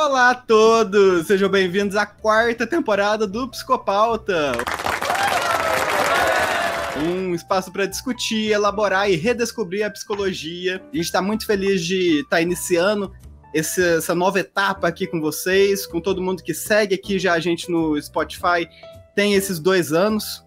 Olá a todos! Sejam bem-vindos à quarta temporada do Psicopauta. Um espaço para discutir, elaborar e redescobrir a psicologia. A gente está muito feliz de estar tá iniciando esse, essa nova etapa aqui com vocês, com todo mundo que segue aqui já a gente no Spotify tem esses dois anos.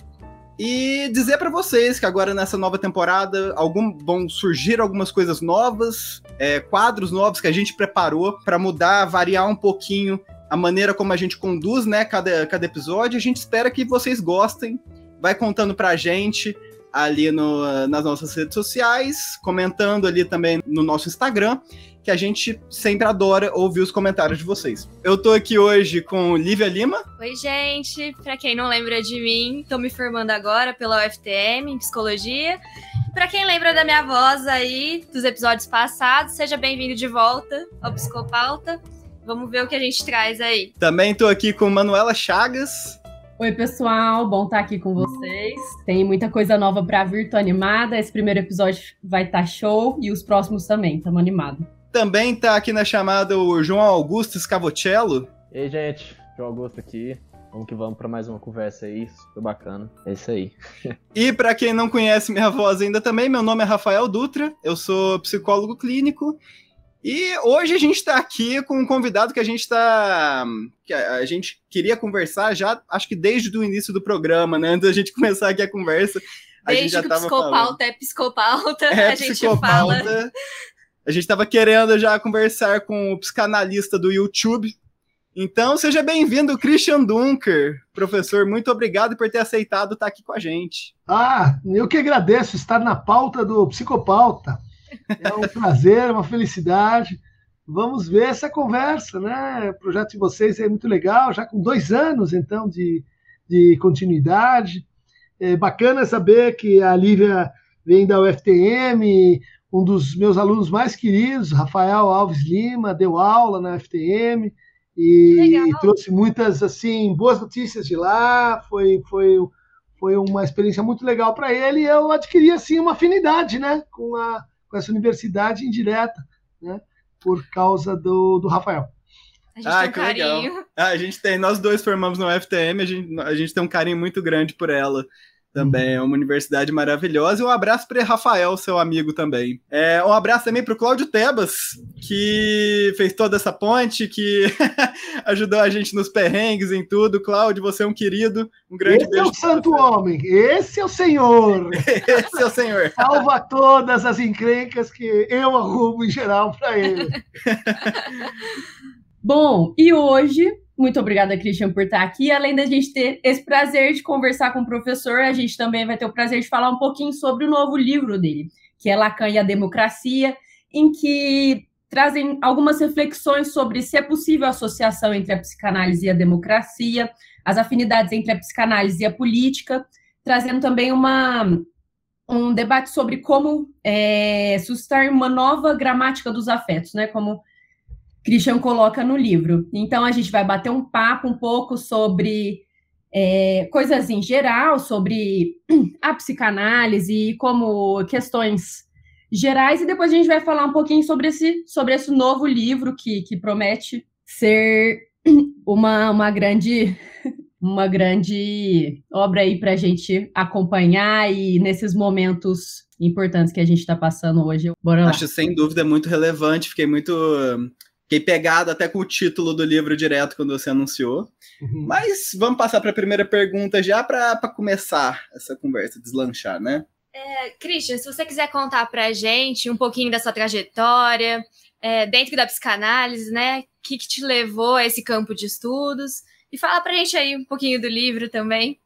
E dizer para vocês que agora nessa nova temporada algum, vão surgir algumas coisas novas, é, quadros novos que a gente preparou para mudar, variar um pouquinho a maneira como a gente conduz né, cada, cada episódio. A gente espera que vocês gostem. Vai contando pra gente ali no, nas nossas redes sociais, comentando ali também no nosso Instagram que a gente sempre adora ouvir os comentários de vocês. Eu tô aqui hoje com Lívia Lima. Oi, gente. Para quem não lembra de mim, tô me formando agora pela UFTM em psicologia. Para quem lembra da minha voz aí dos episódios passados, seja bem-vindo de volta ao Psicopauta. Vamos ver o que a gente traz aí. Também tô aqui com Manuela Chagas. Oi, pessoal, bom estar aqui com vocês. Tem muita coisa nova para vir, tô animada. Esse primeiro episódio vai estar tá show e os próximos também, estamos animados. Também tá aqui na chamada o João Augusto Scavocello. E aí, gente, João Augusto aqui. Vamos que vamos para mais uma conversa aí, super bacana. É isso aí. e para quem não conhece minha voz ainda também, meu nome é Rafael Dutra, eu sou psicólogo clínico. E hoje a gente está aqui com um convidado que a gente está. que a gente queria conversar já, acho que desde o início do programa, né? Antes da gente começar aqui a conversa. A desde gente já que o psicopauta falando. é psicopauta, é a gente psicopauta. fala. A gente estava querendo já conversar com o psicanalista do YouTube. Então, seja bem-vindo, Christian Dunker. Professor, muito obrigado por ter aceitado estar aqui com a gente. Ah, eu que agradeço estar na pauta do Psicopauta. É um prazer, uma felicidade. Vamos ver essa conversa, né? O projeto de vocês é muito legal, já com dois anos, então, de, de continuidade. É bacana saber que a Lívia vem da UFTM, um dos meus alunos mais queridos, Rafael Alves Lima, deu aula na FTM e trouxe muitas assim boas notícias de lá. Foi foi foi uma experiência muito legal para ele. E eu adquiri assim uma afinidade, né, com a com essa universidade indireta, né, por causa do, do Rafael. A gente ah, tem um que carinho. legal. Ah, a gente tem, nós dois formamos no FTM, a gente, a gente tem um carinho muito grande por ela também. É uma universidade maravilhosa. E um abraço para Rafael, seu amigo também. É, um abraço também para o Cláudio Tebas, que fez toda essa ponte, que ajudou a gente nos perrengues em tudo. Cláudio, você é um querido. Um grande Esse beijo. é o santo homem. Esse é o Senhor. Esse é o Senhor. Salva todas as encrencas que eu arrumo em geral para ele. Bom, e hoje muito obrigada, Christian, por estar aqui. Além da gente ter esse prazer de conversar com o professor, a gente também vai ter o prazer de falar um pouquinho sobre o novo livro dele, que é Lacan e a Democracia, em que trazem algumas reflexões sobre se é possível a associação entre a psicanálise e a democracia, as afinidades entre a psicanálise e a política, trazendo também uma, um debate sobre como é, suscitar uma nova gramática dos afetos, né? Como Christian coloca no livro. Então, a gente vai bater um papo um pouco sobre é, coisas em geral, sobre a psicanálise, como questões gerais, e depois a gente vai falar um pouquinho sobre esse, sobre esse novo livro que, que promete ser uma, uma grande uma grande obra aí para a gente acompanhar e nesses momentos importantes que a gente está passando hoje. Bora lá. Acho sem dúvida muito relevante, fiquei muito Fiquei pegado até com o título do livro direto quando você anunciou. Uhum. Mas vamos passar para a primeira pergunta já para começar essa conversa, deslanchar, né? É, Christian, se você quiser contar para a gente um pouquinho da sua trajetória é, dentro da psicanálise, né? O que, que, te levou a esse campo de estudos? E fala para a gente aí um pouquinho do livro também.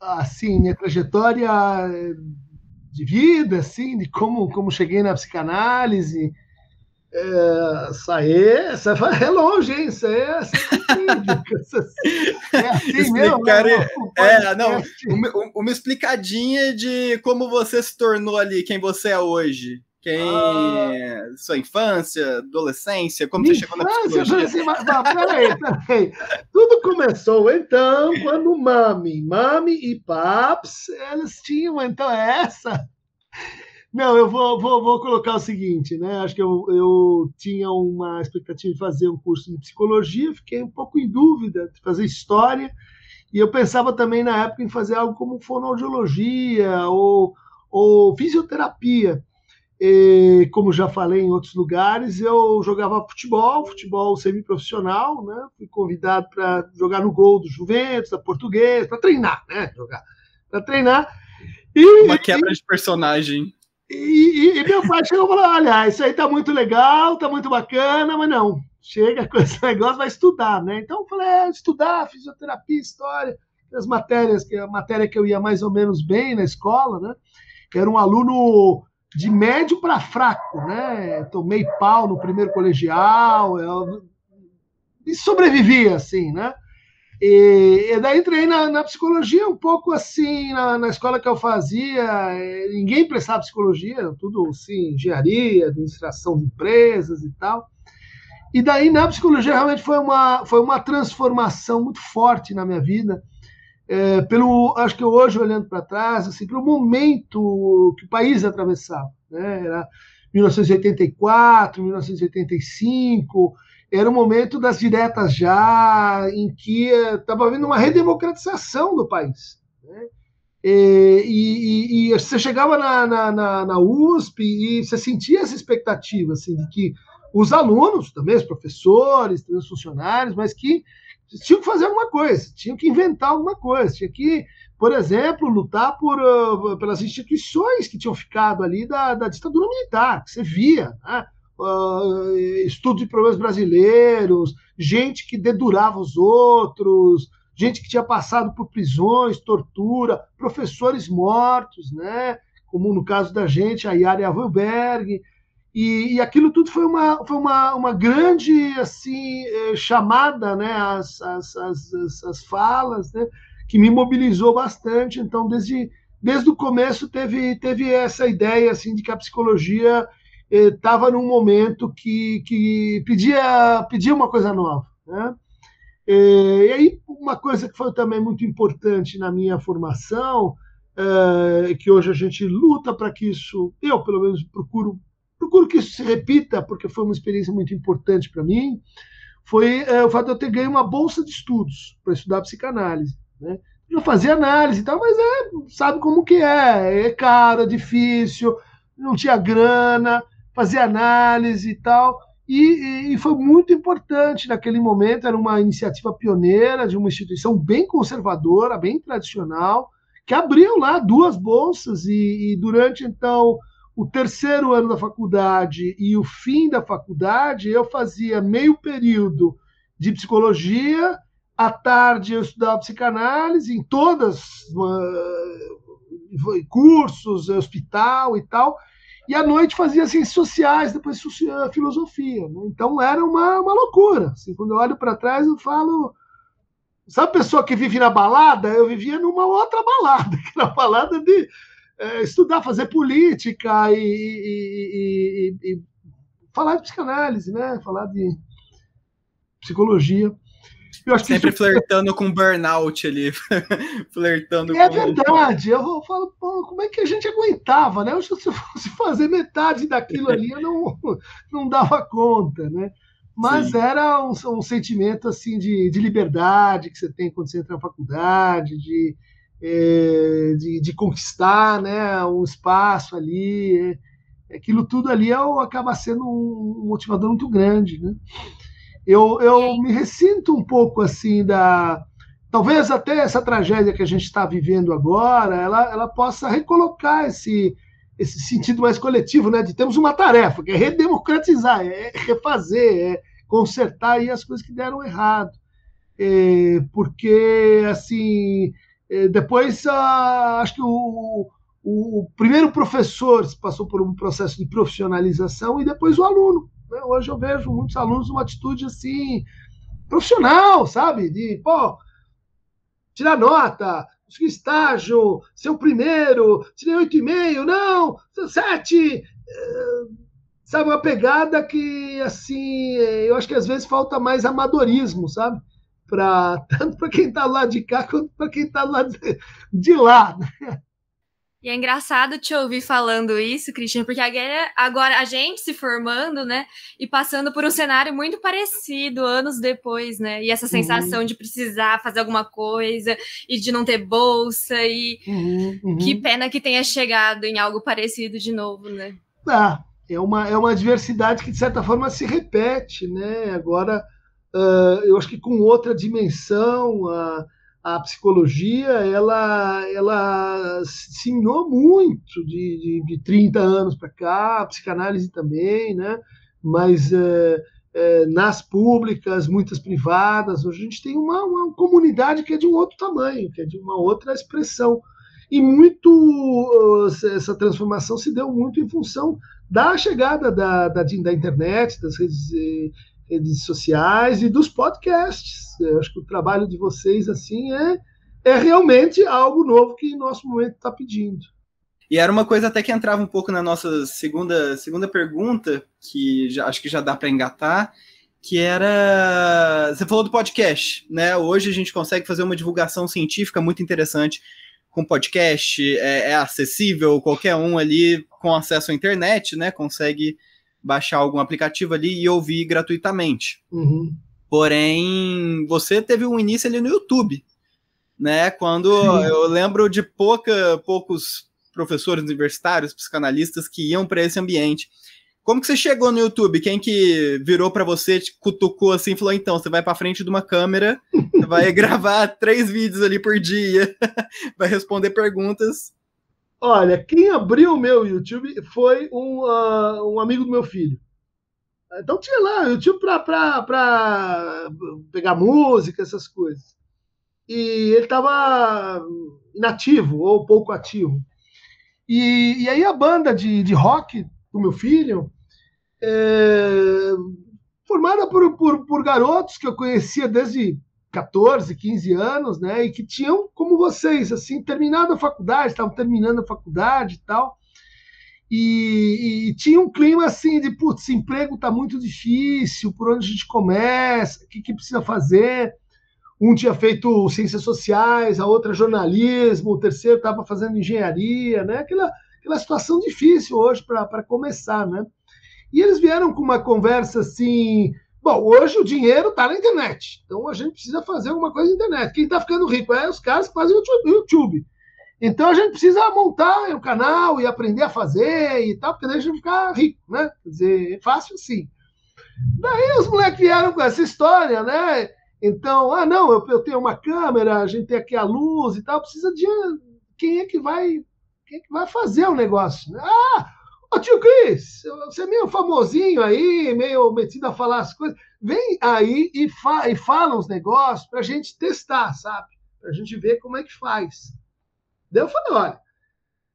Ah, sim, minha trajetória de vida, assim, de como, como cheguei na psicanálise, é, isso aí, isso é longe, hein? Isso aí é assim, é assim mesmo. Né? É, não, uma, uma, explicadinha de como você se tornou ali, quem você é hoje. Quem. Ah. Sua infância, adolescência, como você chegou na psicologia? Assim, mas, mas, peraí, peraí. Tudo começou então quando Mami, Mami e Paps, eles tinham então essa Não, eu vou, vou, vou colocar o seguinte, né? Acho que eu, eu tinha uma expectativa de fazer um curso de psicologia, fiquei um pouco em dúvida de fazer história, e eu pensava também na época em fazer algo como fonoaudiologia ou, ou fisioterapia. E, como já falei em outros lugares, eu jogava futebol, futebol semiprofissional, né? Fui convidado para jogar no gol do Juventus, da Portuguesa, para treinar, né? Jogar, para treinar. E, Uma quebra de personagem. E, e, e, meu pai chegou e falou: olha, isso aí tá muito legal, tá muito bacana, mas não, chega com esse negócio, vai estudar, né? Então eu falei: é, estudar, fisioterapia, história, as matérias, que a matéria que eu ia mais ou menos bem na escola, né? Era um aluno de médio para fraco, né? Tomei pau no primeiro colegial, eu... e sobrevivi assim, né? E, e daí entrei na, na, psicologia um pouco assim, na, na, escola que eu fazia, eh, ninguém prestava psicologia, tudo assim, engenharia, administração de empresas e tal. E daí na psicologia realmente foi uma, foi uma transformação muito forte na minha vida, é, pelo, acho que hoje olhando para trás, assim, pelo momento que o país atravessava, né? Era 1984, 1985, era o momento das diretas já, em que estava havendo uma redemocratização do país. Né? E, e, e, você chegava na, na, na, USP e você sentia essa expectativa assim, de que os alunos, também os professores, também os funcionários, mas que tinham que fazer alguma coisa, tinham que inventar alguma coisa, tinha que, por exemplo, lutar por, uh, pelas instituições que tinham ficado ali da, da ditadura militar, que você via, né? Uh, estudo de problemas brasileiros, gente que dedurava os outros, gente que tinha passado por prisões, tortura, professores mortos, né? como no caso da gente, a Yara Avelberg, e, e, aquilo tudo foi uma, foi uma, uma grande assim eh, chamada né, às, às, às, às falas, né, que me mobilizou bastante. Então, desde, desde o começo, teve, teve essa ideia assim, de que a psicologia estava num momento que, que pedia, pedia uma coisa nova. Né? E aí, uma coisa que foi também muito importante na minha formação, é, que hoje a gente luta para que isso, eu pelo menos procuro, procuro que isso se repita, porque foi uma experiência muito importante para mim, foi é, o fato de eu ter ganho uma bolsa de estudos para estudar psicanálise. Né? Eu fazia análise e tal, mas é, sabe como que é, é caro, é difícil, não tinha grana, fazer análise e tal. E, e, foi muito importante naquele momento, era uma iniciativa pioneira de uma instituição bem conservadora, bem tradicional, que abriu lá duas bolsas e, e durante então o terceiro ano da faculdade e o fim da faculdade, eu fazia meio período de psicologia, à tarde eu estudava psicanálise em todas uh, cursos, hospital e tal, e à noite fazia ciências sociais, depois filosofia. Né? Então era uma, uma loucura. Assim, quando eu olho para trás, eu falo. Sabe a pessoa que vive na balada? Eu vivia numa outra balada, que era a balada de é, estudar, fazer política e, e, e, e, falar de psicanálise, né? falar de psicologia. Sempre flertando com burnout ali. flertando é com... verdade. Eu falo, pô, como é que a gente aguentava, né? Se eu fosse fazer metade daquilo ali, eu não, não dava conta, né? Mas Sim. era um, um, sentimento assim de, de liberdade que você tem quando você entra na faculdade, de, é, de, de, conquistar né, um espaço ali. É, aquilo tudo ali é, acaba sendo um motivador muito grande, né? Eu, eu me ressinto um pouco assim da. Talvez até essa tragédia que a gente está vivendo agora, ela, ela possa recolocar esse, esse sentido mais coletivo, né? De temos uma tarefa, que é redemocratizar, é refazer, é consertar aí as coisas que deram errado. É, porque, assim, é, depois, ah, acho que o, o, o primeiro professor passou por um processo de profissionalização e depois o aluno. Hoje eu vejo muitos alunos uma atitude assim, profissional, sabe? De, pô, tirar nota, estágio, ser o primeiro, tirei oito e meio, não, sete. É, sabe, uma pegada que, assim, eu acho que às vezes falta mais amadorismo, sabe? Pra, tanto para quem está lá de cá quanto para quem está lá de, de lá. Né? E é engraçado te ouvir falando isso, Christian, porque agora a gente se formando, né, e passando por um cenário muito parecido anos depois, né, e essa uhum. sensação uhum. de precisar fazer alguma coisa e de não ter bolsa e uhum, uhum. que pena que tenha chegado em algo parecido de novo, né? Ah, é uma, é uma diversidade que de certa forma se repete, né? Agora, uh, eu acho que com outra dimensão. Uh, a psicologia ela, ela se minou muito de, de, de 30 anos para cá, a psicanálise também, né? mas é, é, nas públicas, muitas privadas, hoje a gente tem uma, uma comunidade que é de um outro tamanho, que é de uma outra expressão. E muito essa transformação se deu muito em função da chegada da, da, da internet, das redes eh, redes sociais e dos podcasts. Eu acho que o trabalho de vocês assim é, é realmente algo novo que nosso momento está pedindo. E era uma coisa até que entrava um pouco na nossa segunda, segunda pergunta, que já, acho que já dá para engatar, que era. Você falou do podcast, né? Hoje a gente consegue fazer uma divulgação científica muito interessante com podcast, é, é acessível, qualquer um ali com acesso à internet, né? Consegue baixar algum aplicativo ali e ouvir gratuitamente. Uhum. Porém, você teve um início ali no YouTube, né? Quando Sim. eu lembro de pouca, poucos professores universitários, psicanalistas que iam para esse ambiente. Como que você chegou no YouTube? Quem que virou para você, te cutucou assim, falou: então, você vai para frente de uma câmera, vai gravar três vídeos ali por dia, vai responder perguntas Olha, quem abriu o meu YouTube foi um, uh, um amigo do meu filho. Então tinha lá YouTube para pegar música, essas coisas. E ele estava inativo ou pouco ativo. E, e aí a banda de, de rock do meu filho, é, formada por, por, por garotos que eu conhecia desde 14, 15 anos, né? E que tinham, como vocês, assim, terminado a faculdade, estavam terminando a faculdade e tal. E, e, tinha um clima assim de, putz, emprego está muito difícil, por onde a gente começa, o que, que precisa fazer? Um tinha feito ciências sociais, a outra jornalismo, o terceiro estava fazendo engenharia, né? Aquela, aquela situação difícil hoje para começar, né? E eles vieram com uma conversa assim, Bom, hoje o dinheiro está na internet, então a gente precisa fazer alguma coisa na internet. Quem está ficando rico é os caras que fazem o YouTube. Então a gente precisa montar o canal e aprender a fazer e tal, porque daí a gente ficar rico, né? Quer dizer, é fácil sim. Daí os moleques vieram com essa história, né? Então, ah, não, eu, eu tenho uma câmera, a gente tem aqui a luz e tal, precisa de quem é que vai, quem é que vai fazer o negócio? Né? Ah, Ô tio Cris, você é meio famosinho aí, meio metido a falar as coisas. Vem aí e, fa e fala uns negócios para a gente testar, sabe? Para a gente ver como é que faz. Daí eu falei: olha,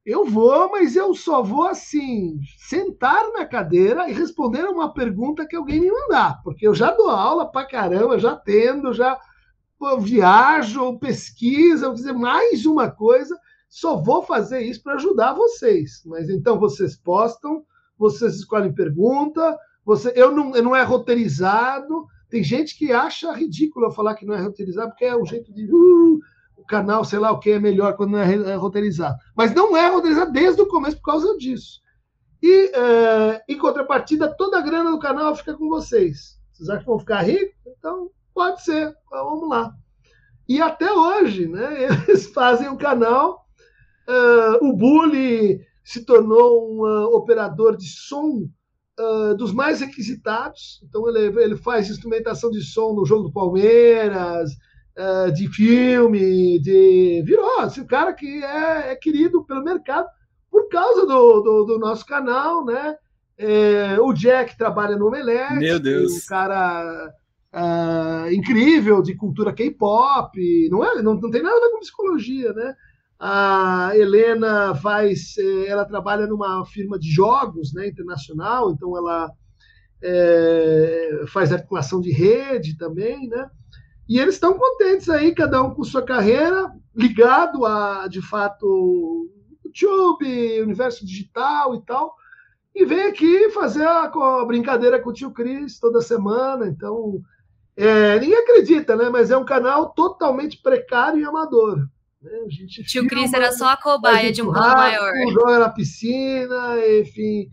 eu vou, mas eu só vou assim, sentar na cadeira e responder uma pergunta que alguém me mandar, porque eu já dou aula pra caramba, já tendo, já viajo, pesquisa, vou fazer mais uma coisa só vou fazer isso para ajudar vocês. Mas então vocês postam, vocês escolhem pergunta, você, eu não, eu não é roteirizado. Tem gente que acha ridículo eu falar que não é roteirizado, porque é um jeito de. Uh, o canal, sei lá o que, é melhor quando não é, é roteirizado. Mas não é roteirizado desde o começo por causa disso. E, é, em contrapartida, toda a grana do canal fica com vocês. Vocês acham que vão ficar ricos? Então, pode ser. Então, vamos lá. E até hoje, né, eles fazem um canal Uh, o Bully se tornou um uh, operador de som uh, dos mais requisitados. Então, ele, ele faz instrumentação de som no jogo do Palmeiras, de filme, de. Virou assim, o cara que é, é, querido pelo mercado por causa do, do, do nosso canal, né? É, o Jack trabalha no Omelete. Meu Deus. Um cara incrível de cultura K-pop. Não, é, não, não tem nada a ver com psicologia, né? A Helena faz, ela trabalha numa firma de jogos, né, internacional, então ela é, faz articulação de rede também, né? E eles estão contentes aí, cada um com sua carreira, ligado a, de fato, YouTube, universo digital e tal, e vem aqui fazer a, a brincadeira com o tio Cris toda semana. Então, é, ninguém acredita, né? Mas é um canal totalmente precário e amador. Né? A gente Tio filma, Cris era só a cobaia de um plano maior. Joga na piscina, enfim,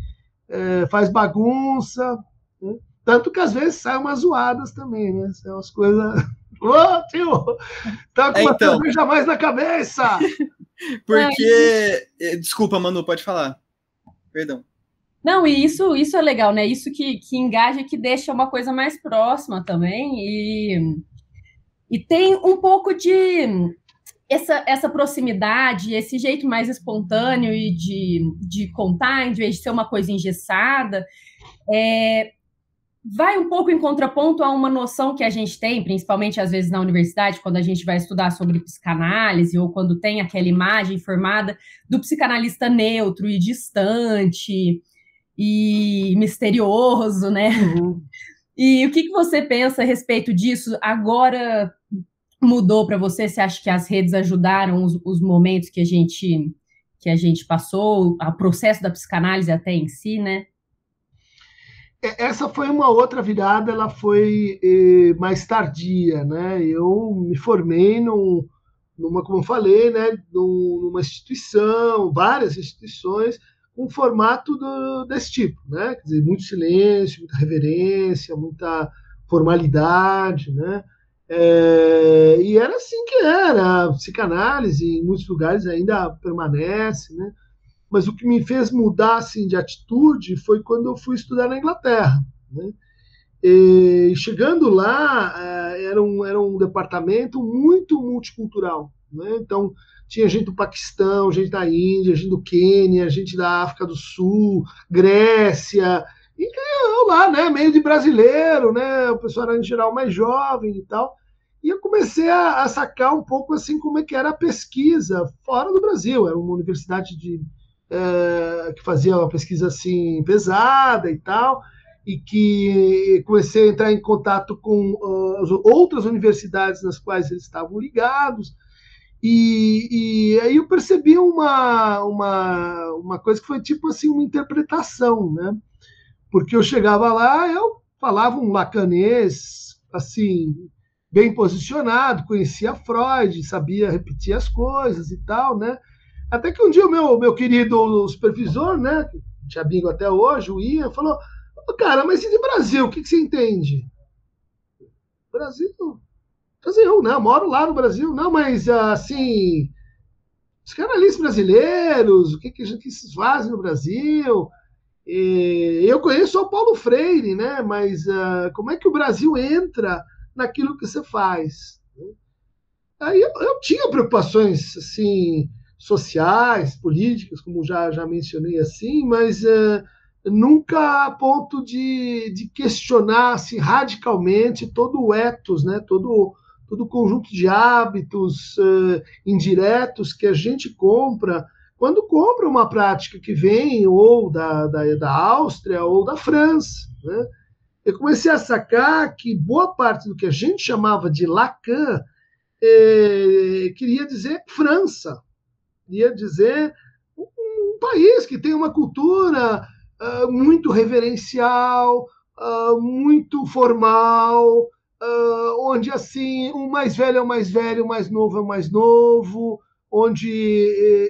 é, faz bagunça. né? Tanto que às vezes saem umas zoadas também, né? São umas coisas. Ô, tio! Tá com É, uma então. cerveja mais na cabeça! Porque. eh, Desculpa, Manu, pode falar. Perdão. Não, e isso, isso é legal, né? Isso que, que engaja e que deixa uma coisa mais próxima também. E, e tem um pouco de essa, essa proximidade, esse jeito mais espontâneo e de, de contar, em vez de ser uma coisa engessada. É, vai um pouco em contraponto a uma noção que a gente tem, principalmente às vezes na universidade, quando a gente vai estudar sobre psicanálise ou quando tem aquela imagem formada do psicanalista neutro e distante e misterioso, né? E o que, que você pensa a respeito disso? Agora mudou para você? Você acha que as redes ajudaram os, os momentos que a gente que a gente passou, o processo da psicanálise até em si, né? É, Essa foi uma outra virada, ela foi eh, mais tardia, né? Eu me formei num, numa, como eu falei, né? Num- numa instituição, várias instituições, com um formato do- desse tipo, né? Quer dizer, muito silêncio, muita reverência, muita formalidade, né? É, e era assim que era, a psicanálise em muitos lugares ainda permanece, né? mas o que me fez mudar assim de atitude foi quando eu fui estudar na Inglaterra. Né? E chegando lá, eh, era um, era um departamento muito multicultural. Né? Então, tinha gente do Paquistão, gente da Índia, gente do Quênia, gente da África do Sul, Grécia, e eu lá, né, meio de brasileiro, né, o pessoal era em geral mais jovem e tal. E eu comecei a, a sacar um pouco assim como é que era a pesquisa fora do Brasil. Era uma universidade de, eh, que fazia uma pesquisa assim pesada e tal, e que comecei a entrar em contato com as outras universidades nas quais eles estavam ligados. E, e aí eu percebi uma, uma, uma coisa que foi tipo assim uma interpretação, né? Porque eu chegava lá, eu falava um lacanês assim bem posicionado, conhecia Freud, sabia repetir as coisas e tal, né? Até que um dia o meu, meu querido supervisor, né, é amigo até hoje, o Ian, falou: "Ô, Cara, mas e de Brasil? O que, que você entende? Brasil? Brasil, né? Eu moro lá no Brasil. Não, mas assim, os canalistas brasileiros, o que, que, que vocês fazem no Brasil? E eu conheço o Paulo Freire, né? Mas ah, como é que o Brasil entra naquilo que você faz? Aí eu, eu tinha preocupações assim sociais, políticas, como já já mencionei assim, mas eh, nunca a ponto de, de questionar assim, radicalmente todo o ethos, né? Todo todo o conjunto de hábitos eh, indiretos que a gente compra quando compra uma prática que vem ou da, da, da Áustria ou da França. Né? Eu comecei a sacar que boa parte do que a gente chamava de Lacan eh, queria dizer França, queria dizer um, um país que tem uma cultura ah, muito reverencial, ah, muito formal, ah, onde assim o mais velho é o mais velho, o mais novo é o mais novo, onde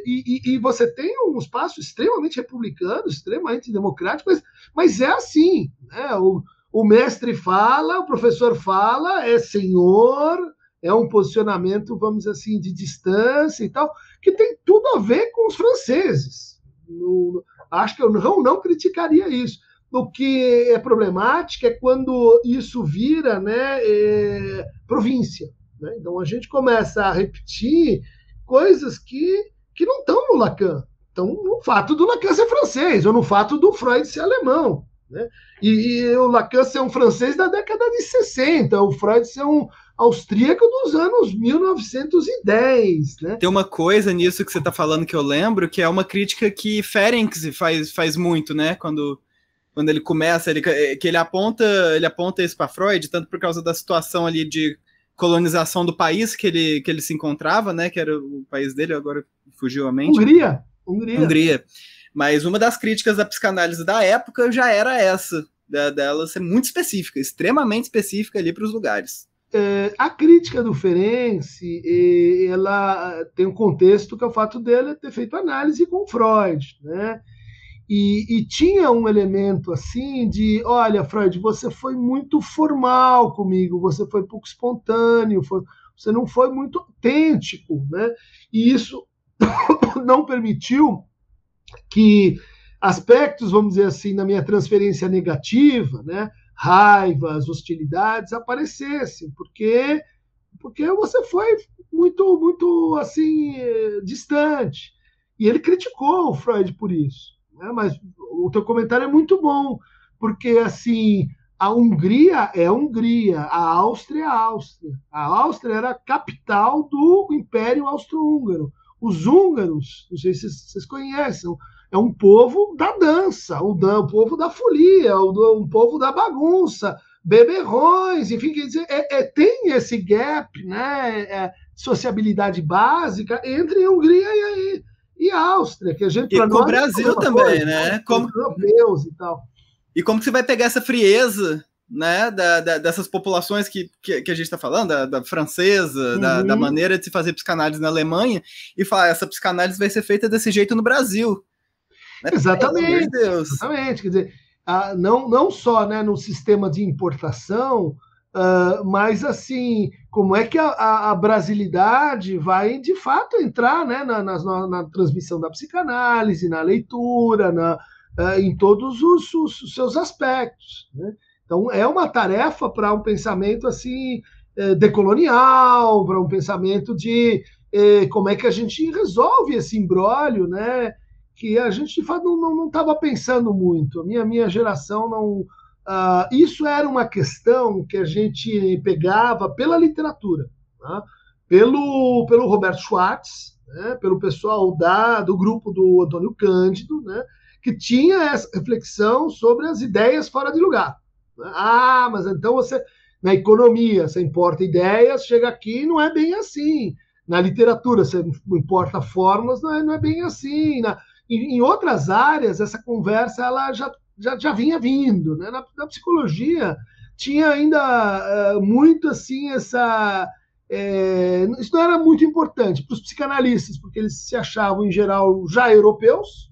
e, e, e você tem um espaço extremamente republicano, extremamente democrático, mas, mas é assim, né? O, o mestre fala, o professor fala, é senhor, é um posicionamento, vamos assim, de distância e tal, que tem tudo a ver com os franceses. No, acho que eu não, não criticaria isso. O que é problemático é quando isso vira né, é, província. Né? Então a gente começa a repetir coisas que, que não estão no Lacan. Estão no fato do Lacan ser francês, ou no fato do Freud ser alemão. Né? E, e o Lacan ser um francês da década de 60, o Freud ser um austríaco dos anos 1910. Né? Tem uma coisa nisso que você está falando que eu lembro, que é uma crítica que Ferenc faz, faz muito, né? Quando, quando ele começa, ele, que ele aponta, ele aponta isso para Freud, tanto por causa da situação ali de colonização do país que ele, que ele se encontrava, né? Que era o país dele, agora fugiu a mente. Hungria. Hungria. Hungria. Mas uma das críticas da psicanálise da época já era essa, da, dela ser muito específica, extremamente específica ali para os lugares. é, a crítica do Ferenczi, ela tem um contexto que é o fato dele ter feito análise com Freud, né? E, e, tinha um elemento assim de, olha, Freud, você foi muito formal comigo, você foi pouco espontâneo, foi, você não foi muito autêntico, né? E isso não permitiu que aspectos, vamos dizer assim, na minha transferência negativa, né? raivas, hostilidades aparecessem, porque porque você foi muito muito assim distante. E ele criticou o Freud por isso. Né? Mas o teu comentário é muito bom, porque assim a Hungria é a Hungria, a Áustria é a Áustria. A Áustria era a capital do Império Austro-Húngaro. Os húngaros, não sei se vocês conhecem, é um povo da dança, um, um povo da folia, um, um, povo da bagunça, beberrões, enfim, quer dizer, é, é, tem esse gap, né, é, sociabilidade básica entre a Hungria e, e a Áustria, que a gente... E com o Brasil também, coisa, né? Como... Europeus e tal. E como que você vai pegar essa frieza né, da, da, dessas populações que, que, que a gente está falando, da, da francesa, uhum. da, da, maneira de se fazer psicanálise na Alemanha, e falar, essa psicanálise vai ser feita desse jeito no Brasil. Né? Exatamente. Exatamente. Quer dizer, não, não só né, no sistema de importação, uh, mas assim, como é que a, a, a, brasilidade vai de fato entrar né, na, na, na transmissão da psicanálise, na leitura, na, uh, em todos os, os, os seus aspectos. Né? Então, é uma tarefa para um pensamento assim eh, decolonial, para um pensamento de eh, como é que a gente resolve esse imbróglio, né? que a gente de fato não estava pensando muito. A minha, minha geração não. Uh, isso era uma questão que a gente pegava pela literatura, tá? pelo, pelo Roberto Schwartz, né? pelo pessoal da, do grupo do Antônio Cândido, né? que tinha essa reflexão sobre as ideias fora de lugar. Ah, mas então você. Na economia, você importa ideias, chega aqui não é bem assim. Na literatura, você importa formas, não é, não é bem assim. Na, em, em outras áreas, essa conversa ela já, já, já vinha vindo. Né? Na, na psicologia, tinha ainda uh, muito assim essa. É, isso não era muito importante para os psicanalistas, porque eles se achavam, em geral, já europeus.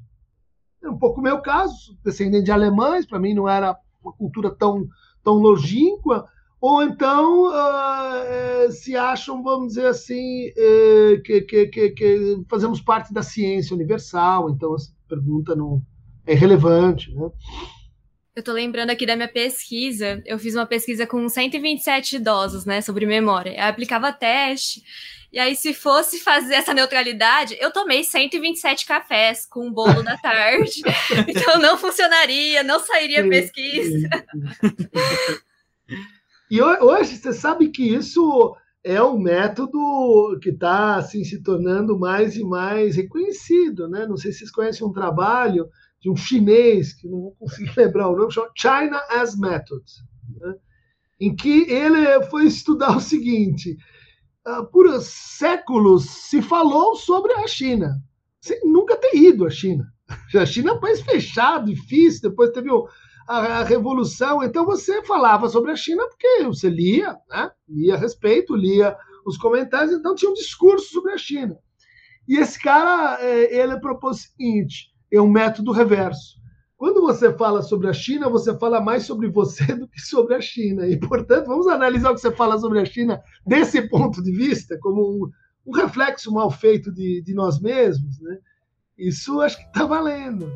É um pouco o meu caso, descendente de alemães, para mim não era uma cultura tão, tão longínqua, ou então uh, se acham, vamos dizer assim, uh, que, que, que, que, fazemos parte da ciência universal, então essa pergunta não é relevante, né? Eu tô lembrando aqui da minha pesquisa. Eu fiz uma pesquisa com 127 idosos, né, sobre memória. Eu aplicava teste. E aí, se fosse fazer essa neutralidade, eu tomei 127 cafés com um bolo da tarde. então não funcionaria, não sairia pesquisa. E hoje você sabe que isso é um método que está assim, se tornando mais e mais reconhecido. Né? Não sei se vocês conhecem um trabalho de um chinês, que não vou conseguir lembrar o nome, chama China as Method, né? em que ele foi estudar o seguinte: por séculos se falou sobre a China, sem nunca ter ido à China. A China é um país fechado, difícil, depois teve o a, a, revolução. Então você falava sobre a China porque você lia, né? lia a respeito, lia os comentários, então tinha um discurso sobre a China. E esse cara, é, ele propôs o seguinte, é um método reverso. Quando você fala sobre a China, você fala mais sobre você do que sobre a China. E, portanto, vamos analisar o que você fala sobre a China desse ponto de vista, como um, um reflexo mal feito de, de nós mesmos. Né? Isso acho que está valendo.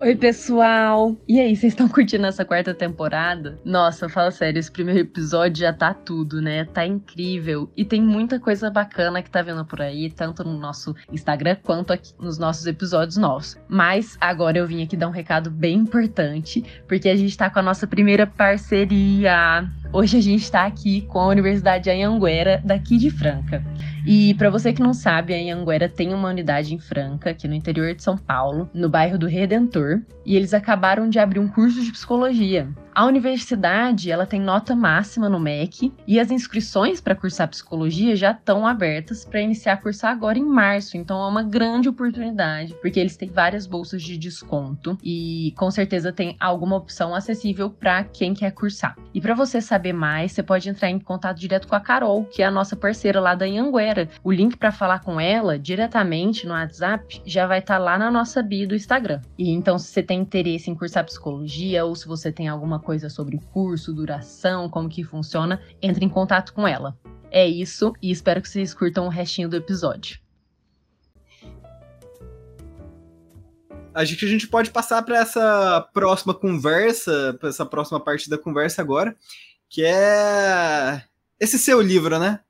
Oi, pessoal! E aí, vocês estão curtindo essa quarta temporada? Nossa, fala sério, esse primeiro episódio já tá tudo, né? Tá incrível. E tem muita coisa bacana que tá vendo por aí, tanto no nosso Instagram quanto aqui nos nossos episódios novos. Mas agora eu vim aqui dar um recado bem importante, porque a gente tá com a nossa primeira parceria. Hoje a gente está aqui com a Universidade Anhanguera, daqui de Franca. E para você que não sabe, a Anhanguera tem uma unidade em Franca, aqui no interior de São Paulo, no bairro do Redentor, e eles acabaram de abrir um curso de psicologia. A universidade, ela tem nota máxima no MEC e as inscrições para cursar psicologia já estão abertas para iniciar a cursar agora em março, então é uma grande oportunidade, porque eles têm várias bolsas de desconto e com certeza tem alguma opção acessível para quem quer cursar. E para você saber mais, você pode entrar em contato direto com a Carol, que é a nossa parceira lá da Anhanguera. O link para falar com ela diretamente no WhatsApp já vai estar tá lá na nossa bio do Instagram. E então, se você tem interesse em cursar psicologia ou se você tem alguma coisa sobre o curso, duração, como que funciona, entre em contato com ela. É isso e espero que vocês curtam o restinho do episódio. Acho que a gente pode passar para essa próxima conversa, para essa próxima parte da conversa agora, que é esse seu livro, né?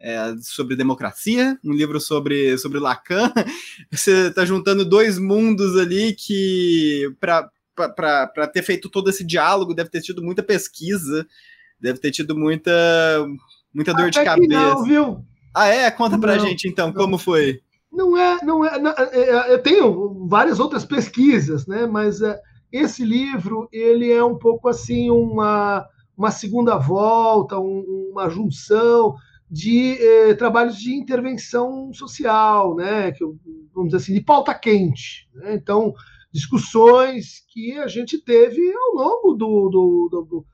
É sobre democracia, um livro sobre, sobre Lacan. Você está juntando dois mundos ali que, para ter feito todo esse diálogo, deve ter tido muita pesquisa, deve ter tido muita, muita dor Até de cabeça. não, viu? Ah, é? Conta pra não, gente então, não. como foi? Não é, não é, não, é, é, Eu tenho várias outras pesquisas, né? Mas é, esse livro ele é um pouco assim uma, uma segunda volta, um, uma junção de eh, trabalhos de intervenção social, né? Que vamos dizer assim, de pauta quente. Né? Então discussões que a gente teve ao longo do, do, do, do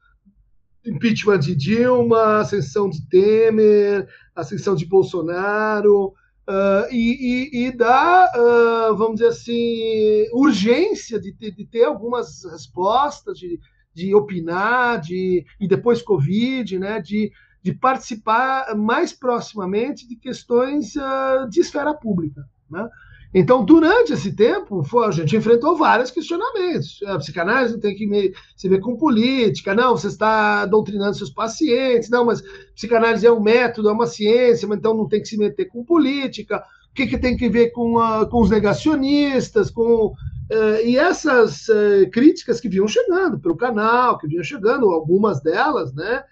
impeachment de Dilma, ascensão de Temer, ascensão de Bolsonaro, uh, e, e, e, da, uh, vamos dizer assim, urgência de ter, de ter algumas respostas, de, de opinar, de, e depois Covid, né, de, de participar mais proximamente de questões uh, de esfera pública. Né? Então, durante esse tempo, a gente enfrentou vários questionamentos. A psicanálise não tem que se ver com política, não, você está doutrinando seus pacientes, não, mas psicanálise é um método, é uma ciência, mas então não tem que se meter com política. O que, que tem que ver com, a, com os negacionistas, com Uh, e essas uh, críticas que vinham chegando pelo canal, que vinham chegando, algumas delas, né,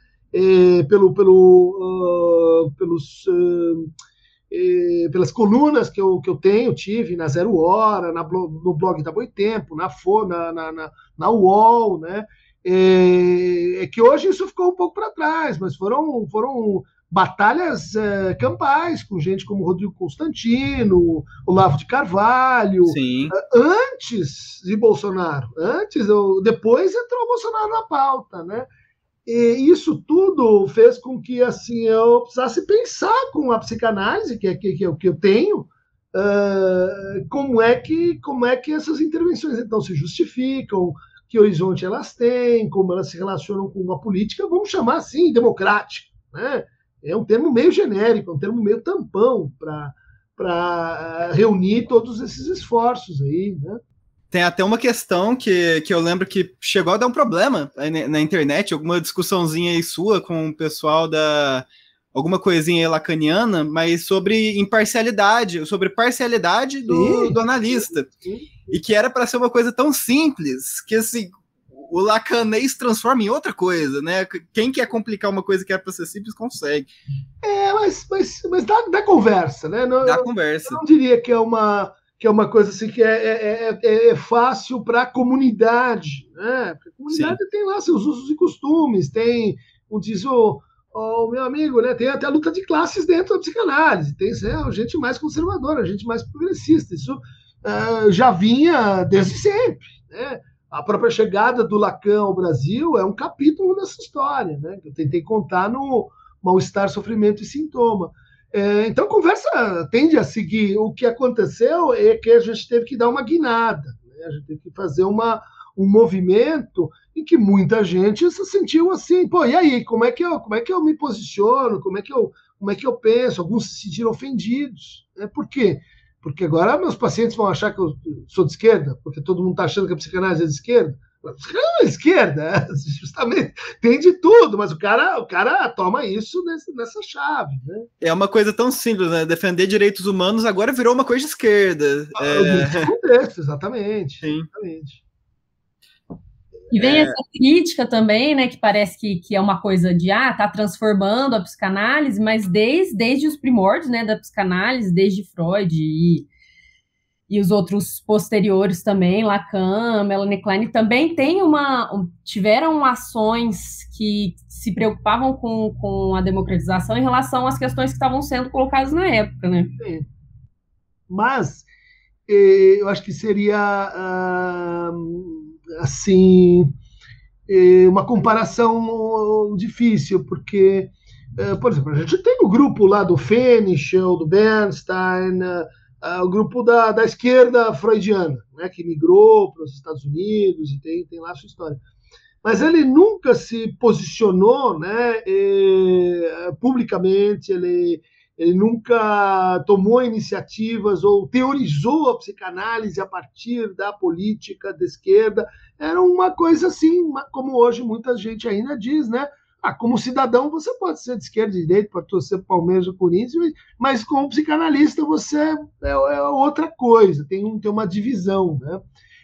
pelo, pelo, uh, pelos pelas colunas que eu, que eu tenho, tive na Zero Hora, na, no blog da Boitempo, na, na, na, na, na UOL, né? É, é, que hoje isso ficou um pouco para trás, mas foram, foram batalhas é, campais com gente como Rodrigo Constantino, Olavo de Carvalho, Sim. É, antes de Bolsonaro, antes, depois entrou o Bolsonaro na pauta, né? E isso tudo fez com que assim eu precisasse pensar com a psicanálise que é que, que, eu, que eu tenho uh, como é que como é que essas intervenções então se justificam que horizonte elas têm como elas se relacionam com uma política vamos chamar assim democrática né? É um termo meio genérico é um termo meio tampão para para reunir todos esses esforços aí né tem até uma questão que, que eu lembro que chegou a dar um problema na internet, alguma discussãozinha aí sua com o pessoal da. alguma coisinha lacaniana, mas sobre imparcialidade, sobre parcialidade do, do analista. E que era para ser uma coisa tão simples que assim. O lacanês transforma em outra coisa, né? Quem quer complicar uma coisa que era para ser simples consegue. É, mas, mas, mas dá, dá conversa, né? Não, dá conversa. Eu não diria que é uma que é uma coisa assim que é, é, é, é fácil para a comunidade, né? Porque a comunidade Sim. tem lá seus usos e costumes, tem, como diz o, o, meu amigo, né? Tem até a luta de classes dentro da psicanálise, tem né, gente mais conservadora, gente mais progressista, isso uh, já vinha desde sempre, né? A própria chegada do Lacan ao Brasil é um capítulo dessa história, né? Que eu tentei contar no Mal-Estar, Sofrimento e Sintoma. É, então, conversa tende a seguir. O que aconteceu é que a gente teve que dar uma guinada, né? a gente teve que fazer uma, um movimento em que muita gente se sentiu assim, pô, e aí, como é que eu, como é que eu me posiciono, como é que eu, como é que eu penso? Alguns se sentiram ofendidos. Né? Por quê? Porque agora meus pacientes vão achar que eu sou de esquerda, porque todo mundo está achando que a psicanálise é de esquerda. A esquerda, justamente, tem de tudo, mas o cara, o cara toma isso nessa, nessa chave. Né? É uma coisa tão simples, né? Defender direitos humanos agora virou uma coisa de esquerda. Ah, é... contexto, exatamente. Sim. exatamente. E vem é... essa crítica também, né, que parece que, que é uma coisa de, ah, tá transformando a psicanálise, mas desde, desde os primórdios, né, da psicanálise, desde Freud e e os outros posteriores também, Lacan, Melanie Klein, também tem uma, tiveram ações que se preocupavam com, com a democratização em relação às questões que estavam sendo colocadas na época, né? Sim. Mas eh, eu acho que seria assim eh, uma comparação difícil, porque, eh, por exemplo, a gente tem o grupo lá do Fenichel, do Bernstein, o grupo da, da esquerda freudiana, né, que migrou para os Estados Unidos e tem, tem lá sua história. Mas ele nunca se posicionou né, publicamente, ele, ele nunca tomou iniciativas ou teorizou a psicanálise a partir da política da esquerda. Era uma coisa assim, como hoje muita gente ainda diz, né? Ah, como cidadão você pode ser de esquerda, de direita, pode torcer Palmeiras ou Corinthians, mas como psicanalista você é, é outra coisa, tem, tem uma divisão, né?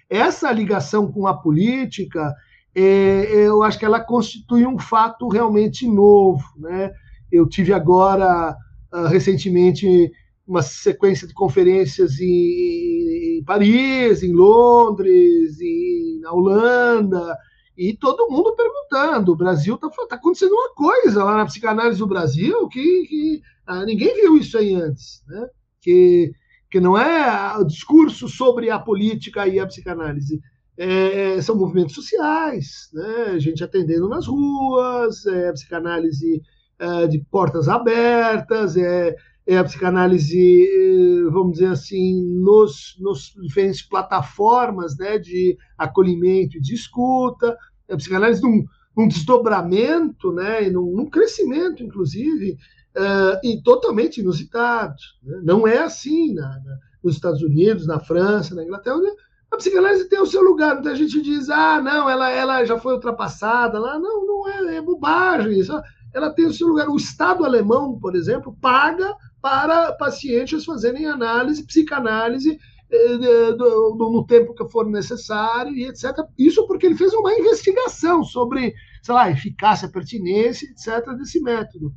Essa ligação com a política, é, eu acho que ela constitui um fato realmente novo, né? Eu tive agora uh, recentemente uma sequência de conferências em, em Paris, em Londres, em, na Holanda, e todo mundo perguntando: o Brasil está tá acontecendo uma coisa lá na psicanálise do Brasil que, que ah, ninguém viu isso aí antes, né? Que, que não é o discurso sobre a política e a psicanálise. É, é são movimentos sociais, né? gente atendendo nas ruas, é, psicanálise é, de portas abertas, é, é a psicanálise, é, vamos dizer assim, nos, nos diferentes plataformas né, de acolhimento e de escuta, a psicanálise num, num desdobramento, né, num, num crescimento, inclusive, é, e totalmente inusitado. Né? Não é assim na, na, nos Estados Unidos, na França, na Inglaterra, a psicanálise tem o seu lugar. Muita gente diz, ah, não, ela, ela já foi ultrapassada lá. Não, não é, é bobagem. Isso ela tem o seu lugar. O Estado alemão, por exemplo, paga para pacientes fazerem análise, psicanálise no tempo que for necessário e etc. Isso porque ele fez uma investigação sobre, sei lá, eficácia, pertinência, etc. desse método.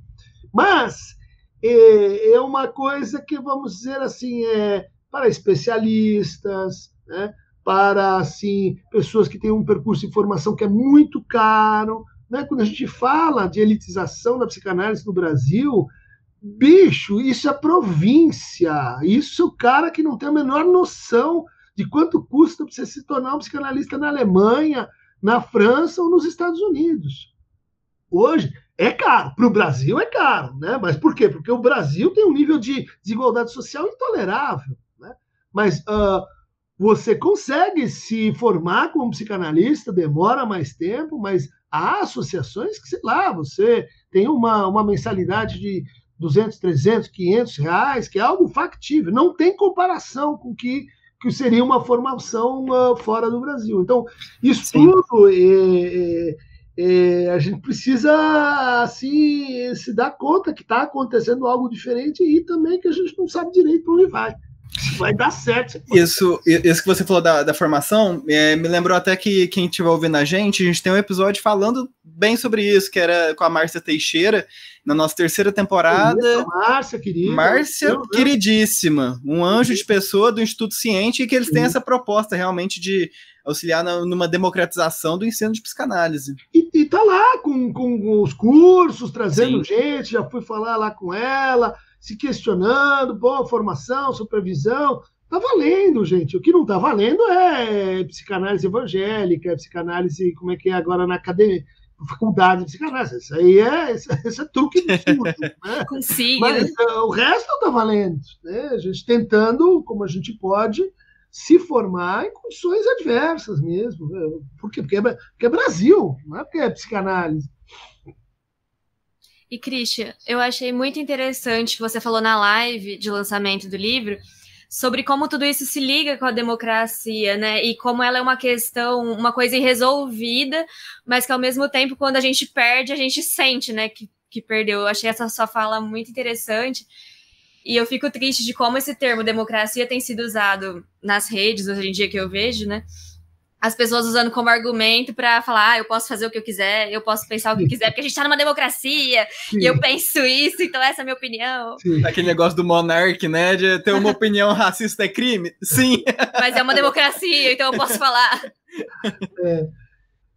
Mas é, é uma coisa que vamos dizer assim é para especialistas, né? para assim pessoas que têm um percurso de formação que é muito caro, né? Quando a gente fala de elitização da psicanálise no Brasil, bicho, isso é província. Isso é o cara que não tem a menor noção de quanto custa você se tornar um psicanalista na Alemanha, na França ou nos Estados Unidos. Hoje é caro, para o Brasil é caro, né? Mas por quê? Porque o Brasil tem um nível de desigualdade social intolerável. Né? Mas uh, você consegue se formar como psicanalista, demora mais tempo, mas há associações que, sei lá, você tem uma, uma mensalidade de 200, 300, 500 reais, que é algo factível, não tem comparação com que que seria uma formação uh, fora do Brasil. Então, isso Sim. tudo é, é, é, a gente precisa assim se dar conta que está acontecendo algo diferente e também que a gente não sabe direito para onde vai vai dar certo. Isso, isso que você falou da, da formação, é, me lembrou até que quem estiver ouvindo a gente, a gente tem um episódio falando bem sobre isso, que era com a Márcia Teixeira, na nossa terceira temporada. Márcia, querida. Márcia, queridíssima. Um anjo de pessoa do Instituto Ciente, e que eles têm essa proposta realmente de auxiliar na, numa democratização do ensino de psicanálise. E, e tá lá com, com os cursos, trazendo Sim. gente, já fui falar lá com ela se questionando, boa formação, supervisão. Tá valendo, gente. O que não tá valendo é psicanálise evangélica, é psicanálise, como é que é agora na academia, faculdade de psicanálise. Isso aí é, isso, isso é truque de surdo. né? Consigo. Mas uh, o resto não tá valendo. Né? A gente tentando, como a gente pode, se formar em condições adversas mesmo. Né? Por quê? Porque é, porque é Brasil, não é porque é psicanálise. E, Christian, eu achei muito interessante, você falou na live de lançamento do livro, sobre como tudo isso se liga com a democracia, né? E como ela é uma questão, uma coisa irresolvida, mas que ao mesmo tempo, quando a gente perde, a gente sente, né, que, que perdeu. Eu achei essa sua fala muito interessante. E eu fico triste de como esse termo democracia tem sido usado nas redes hoje em dia que eu vejo, né? As pessoas usando como argumento para falar, ah, eu posso fazer o que eu quiser, eu posso pensar o que eu quiser, porque a gente está numa democracia Sim. e eu penso isso, então essa é a minha opinião. Sim. Aquele negócio do monarque, né? De ter uma opinião racista é crime? Sim. Mas é uma democracia, então eu posso falar. É.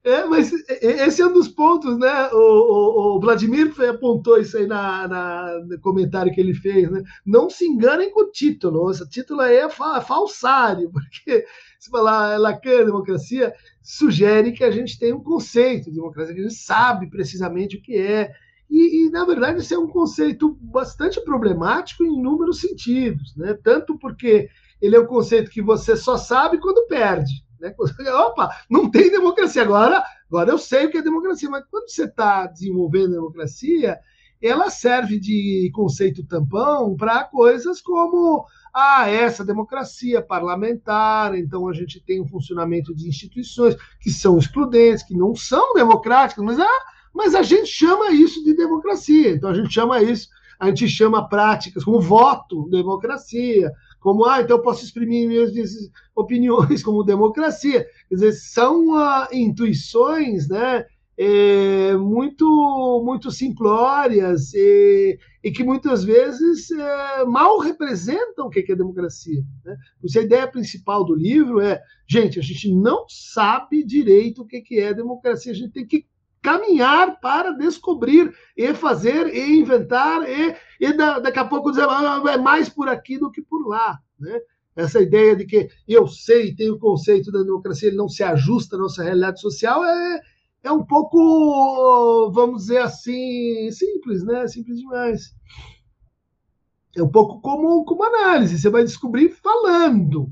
É, mas esse é um dos pontos, né? O, o, o Vladimir apontou isso aí na, na, no comentário que ele fez, né? Não se enganem com o título. Esse título aí é falsário, porque se falar Lacan, democracia, sugere que a gente tem um conceito de democracia, que a gente sabe precisamente o que é. E, e, na verdade, esse é um conceito bastante problemático em inúmeros sentidos, né? Tanto porque ele é um conceito que você só sabe quando perde. Né? Opa, não tem democracia. Agora, agora eu sei o que é democracia, mas quando você está desenvolvendo democracia, ela serve de conceito tampão para coisas como ah, essa democracia parlamentar, então a gente tem um funcionamento de instituições que são excludentes, que não são democráticas, mas, ah, mas a gente chama isso de democracia. Então a gente chama isso, a gente chama práticas como voto, democracia, como, ah, então eu posso exprimir minhas opiniões como democracia. Quer dizer, são uh, intuições, né? É, muito muito simplórias e, e que muitas vezes é, mal representam o que é democracia. Né? A ideia principal do livro é, gente, a gente não sabe direito o que é democracia, a gente tem que caminhar para descobrir e fazer e inventar e, e da, daqui a pouco dizer ah, é mais por aqui do que por lá, né? Essa ideia de que eu sei, tem o conceito da democracia, ele não se ajusta à nossa realidade social, é, é um pouco, vamos dizer assim, simples, né? Simples demais. É um pouco como, como análise, você vai descobrir falando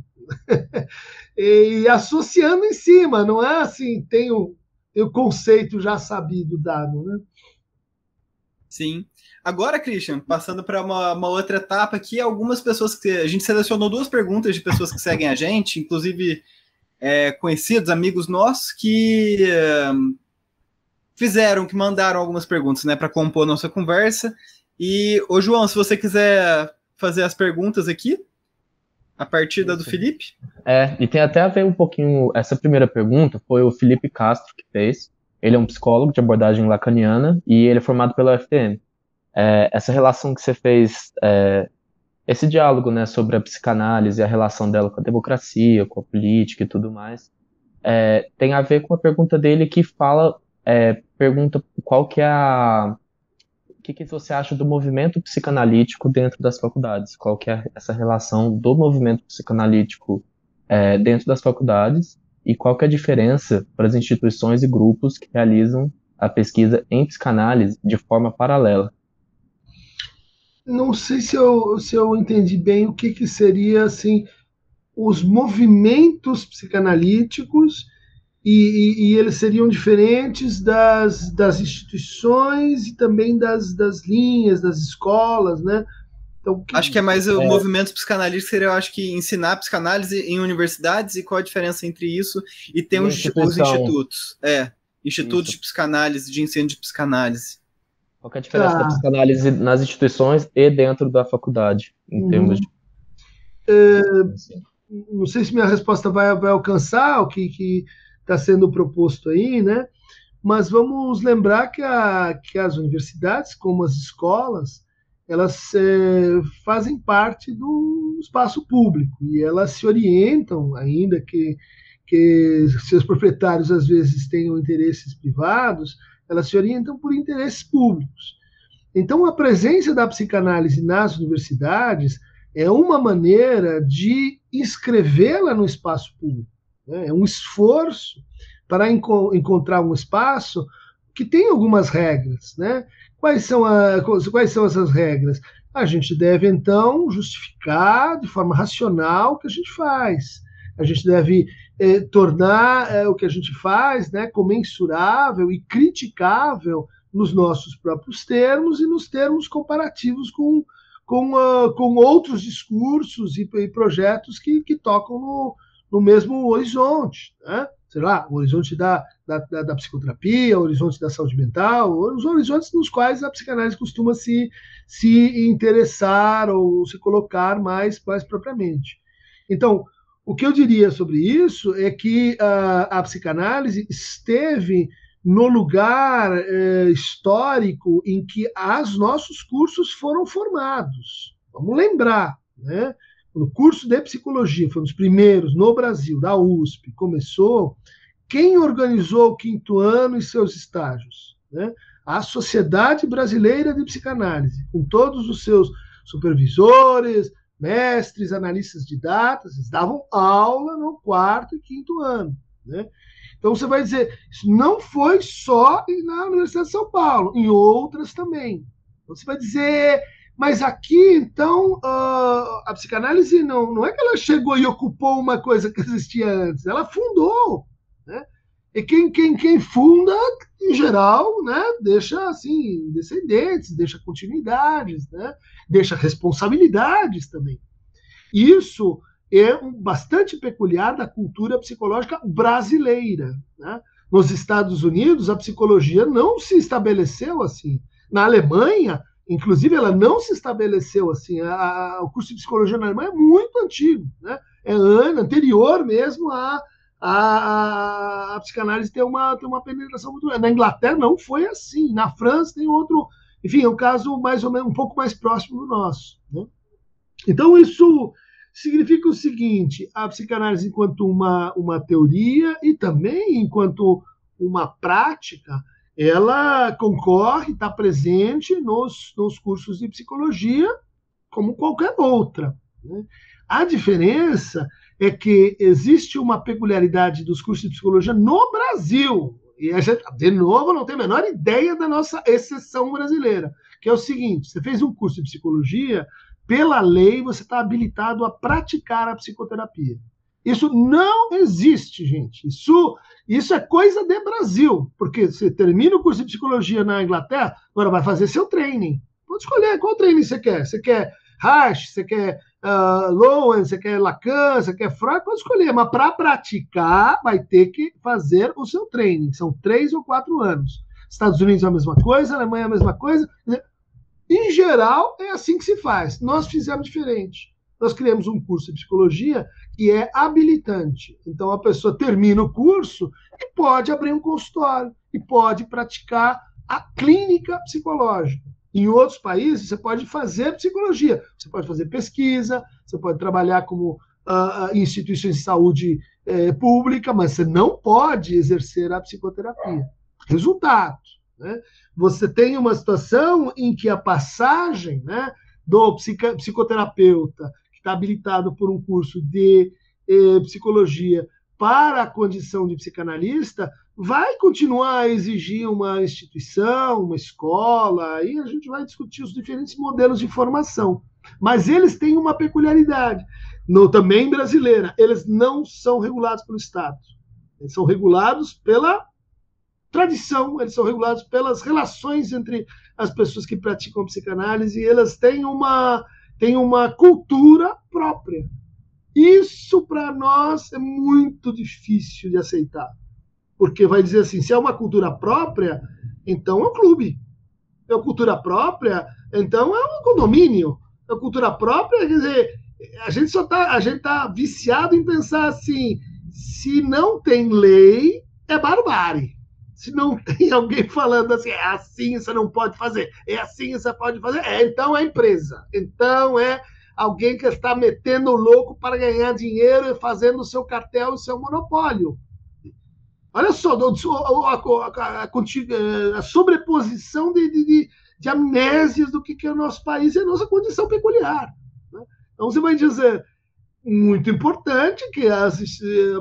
e associando em cima, não é assim, tem o, o conceito já sabido dado, né? Sim. Agora, Christian, passando para uma, uma, outra etapa aqui, algumas pessoas que. A gente selecionou duas perguntas de pessoas que seguem a gente, inclusive é, conhecidos, amigos nossos, que fizeram, que mandaram algumas perguntas, né, para compor nossa conversa. E, ô João, se você quiser fazer as perguntas aqui, a partir da do Felipe. É, e tem até a ver um pouquinho. Essa primeira pergunta foi o Felipe Castro que fez. Ele é um psicólogo de abordagem lacaniana e ele é formado pela UFTM. É, essa relação que você fez, é, esse diálogo né, sobre a psicanálise e a relação dela com a democracia, com a política e tudo mais, é, tem a ver com a pergunta dele que fala, é, pergunta qual que é a que, que você acha do movimento psicanalítico dentro das faculdades? Qual que é essa relação do movimento psicanalítico é, dentro das faculdades e qual que é a diferença para as instituições e grupos que realizam a pesquisa em psicanálise de forma paralela? Não sei se eu, se eu entendi bem o que, que seria assim os movimentos psicanalíticos e, e, e, eles seriam diferentes das, das instituições e também das, das linhas, das escolas, né? Então, que... Acho que é mais o é. movimento psicanalítico seria, eu acho que ensinar psicanálise em universidades e qual a diferença entre isso e ter os, os institutos. É, institutos isso. de psicanálise, de ensino de psicanálise. Qual é a diferença tá. da psicanálise nas instituições e dentro da faculdade, em uhum. termos de. É, não sei se minha resposta vai, vai alcançar o que, que está sendo proposto aí, né? Mas vamos lembrar que, a, que as universidades, como as escolas, elas é, fazem parte do espaço público e elas se orientam, ainda que, que seus proprietários às vezes tenham interesses privados, elas se orientam por interesses públicos. Então, a presença da psicanálise nas universidades é uma maneira de inscrevê-la no espaço público. Né? É um esforço para enco encontrar um espaço que tem algumas regras. Né? Quais, são a, quais são essas regras? A gente deve, então, justificar de forma racional o que a gente faz. A gente deve eh, tornar eh, o que a gente faz né, comensurável e criticável nos nossos próprios termos e nos termos comparativos com, com, uh, com outros discursos e, e projetos que, que tocam no, no mesmo horizonte, né? sei lá, o horizonte da, da, da, da, psicoterapia, o horizonte da saúde mental, os horizontes nos quais a psicanálise costuma se, se interessar ou se colocar mais, mais propriamente. Então, o que eu diria sobre isso é que a, a psicanálise esteve no lugar eh, histórico em que os nossos cursos foram formados. Vamos lembrar, né? No curso de psicologia, foi um dos primeiros no Brasil, da USP, começou. Quem organizou o quinto ano e seus estágios? Né? A Sociedade Brasileira de Psicanálise, com todos os seus supervisores, mestres, analistas de datas, eles davam aula no quarto e quinto ano. Né? Então você vai dizer, isso não foi só na Universidade de São Paulo, em outras também. Então você vai dizer, mas aqui, então, a psicanálise não, não é que ela chegou e ocupou uma coisa que existia antes, ela fundou. Né? E quem, quem, quem funda, em geral, né, deixa assim, descendentes, deixa continuidades, né, deixa responsabilidades também. Isso é bastante peculiar da cultura psicológica brasileira. Né? Nos Estados Unidos, a psicologia não se estabeleceu assim. Na Alemanha, inclusive, ela não se estabeleceu assim. A, a, o curso de psicologia na Alemanha é muito antigo, né? é ano, anterior mesmo a a, a, psicanálise tem uma, tem uma penetração muito grande. Na Inglaterra não foi assim. Na França tem outro. Enfim, é um caso mais ou menos um pouco mais próximo do nosso. Né? Então, isso significa o seguinte: a psicanálise, enquanto uma, uma teoria e também enquanto uma prática, ela concorre, está presente nos, nos cursos de psicologia, como qualquer outra. Né? A diferença é que existe uma peculiaridade dos cursos de psicologia no Brasil. E a gente, de novo, não tem a menor ideia da nossa exceção brasileira, que é o seguinte: você fez um curso de psicologia, pela lei você está habilitado a praticar a psicoterapia. Isso não existe, gente. Isso, isso é coisa de Brasil, porque você termina o curso de psicologia na Inglaterra, agora vai fazer seu training. Pode escolher qual training você quer. Você quer Reich, você quer uh, Lowen, você quer Lacan, você quer Freud, pode escolher, mas para praticar vai ter que fazer o seu training. São três ou quatro anos. Estados Unidos é a mesma coisa, Alemanha é a mesma coisa. Em geral, é assim que se faz. Nós fizemos diferente. Nós criamos um curso de psicologia que é habilitante. Então, a pessoa termina o curso e pode abrir um consultório e pode praticar a clínica psicológica. Em outros países, você pode fazer psicologia, você pode fazer pesquisa, você pode trabalhar como uh, instituições de saúde uh, pública, mas você não pode exercer a psicoterapia. Resultado: né? você tem uma situação em que a passagem né, do psicoterapeuta, está habilitado por um curso de eh, psicologia, para a condição de psicanalista, vai continuar a exigir uma instituição, uma escola, aí a gente vai discutir os diferentes modelos de formação. Mas eles têm uma peculiaridade, no, também brasileira, eles não são regulados pelo Estado. Eles são regulados pela tradição, eles são regulados pelas relações entre as pessoas que praticam psicanálise, e elas têm uma, têm uma cultura própria. Isso, para nós, é muito difícil de aceitar. Porque vai dizer assim: se é uma cultura própria, então é um clube. É uma cultura própria, então é um condomínio. É uma cultura própria, quer dizer, a gente só está a gente tá viciado em pensar assim: se não tem lei, é barbárie. Se não tem alguém falando assim, é assim você não pode fazer, é assim você pode fazer, é, então é empresa, então é alguém que está metendo o louco para ganhar dinheiro e fazendo o seu cartel e o seu monopólio. Olha só a, a, a, a sobreposição de, de, de, amnésias do que, é o nosso país e a nossa condição peculiar. Né? Então você vai dizer, muito importante que a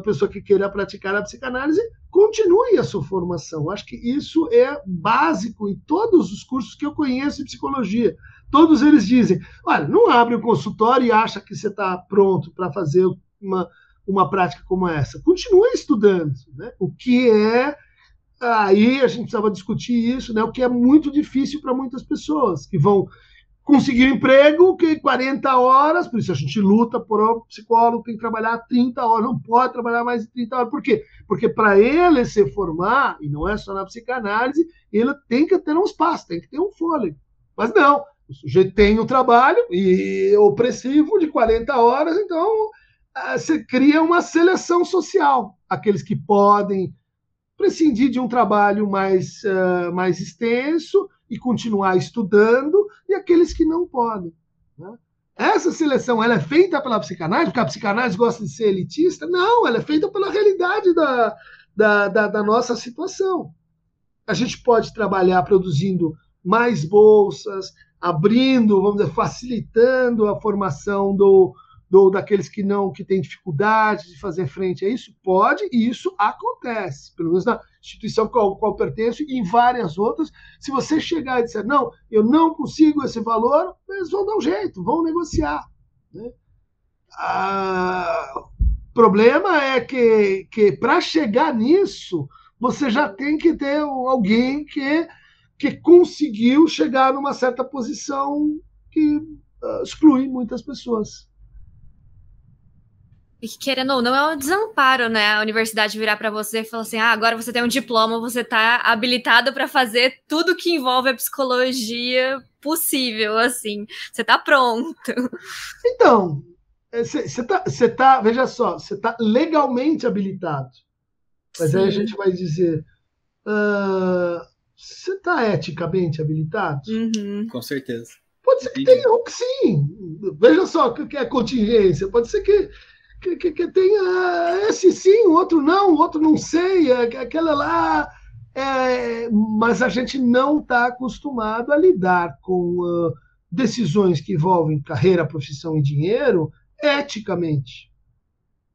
pessoa que queira praticar a psicanálise continue a sua formação. Acho que isso é básico em todos os cursos que eu conheço em psicologia. Todos eles dizem: olha, não abre um consultório e acha que você está pronto para fazer uma, uma prática como essa. Continue estudando. Né? O que é. Aí a gente precisava discutir isso, né? o que é muito difícil para muitas pessoas que vão conseguir um emprego que 40 horas, por isso a gente luta por um psicólogo tem que trabalhar 30 horas, não pode trabalhar mais de 30 horas. Por quê? Porque para ele se formar, e não é só na psicanálise, ele tem que ter um espaço, tem que ter um fôlego. Mas não, o sujeito tem um trabalho e opressivo de 40 horas, então ah, você cria uma seleção social. Aqueles que podem prescindir de um trabalho mais, uh, mais extenso e continuar estudando, e aqueles que não podem. Né? Essa seleção ela é feita pela psicanálise, porque a psicanálise gosta de ser elitista? Não, ela é feita pela realidade da, da, da, da nossa situação. A gente pode trabalhar produzindo mais bolsas, abrindo, vamos dizer, facilitando a formação do, do daqueles que não que têm dificuldade de fazer frente a isso? Pode, e isso acontece, pelo menos na instituição qual, qual pertenço e em várias outras. Se você chegar e disser, não, eu não consigo esse valor, eles vão dar um jeito, vão negociar. Né? Ah, problema é que, que para chegar nisso, você já tem que ter alguém que, que conseguiu chegar numa certa posição que uh, exclui muitas pessoas. E que, querendo ou não, é um desamparo, né? A universidade virar para você e falar assim: ah, agora você tem um diploma, você está habilitado para fazer tudo que envolve a psicologia possível, assim. Você está pronto. Então, você é, tá, tá, veja só, você está legalmente habilitado. Mas sim. aí a gente vai dizer: você uh, está eticamente habilitado? Uhum. Com certeza. Pode ser que tenha um que sim. Veja só o que é contingência. Pode ser que que, que, que tenha esse sim, o outro não, o outro não sei, é, aquela lá. É, mas a gente não está acostumado a lidar com uh, decisões que envolvem carreira, profissão e dinheiro eticamente.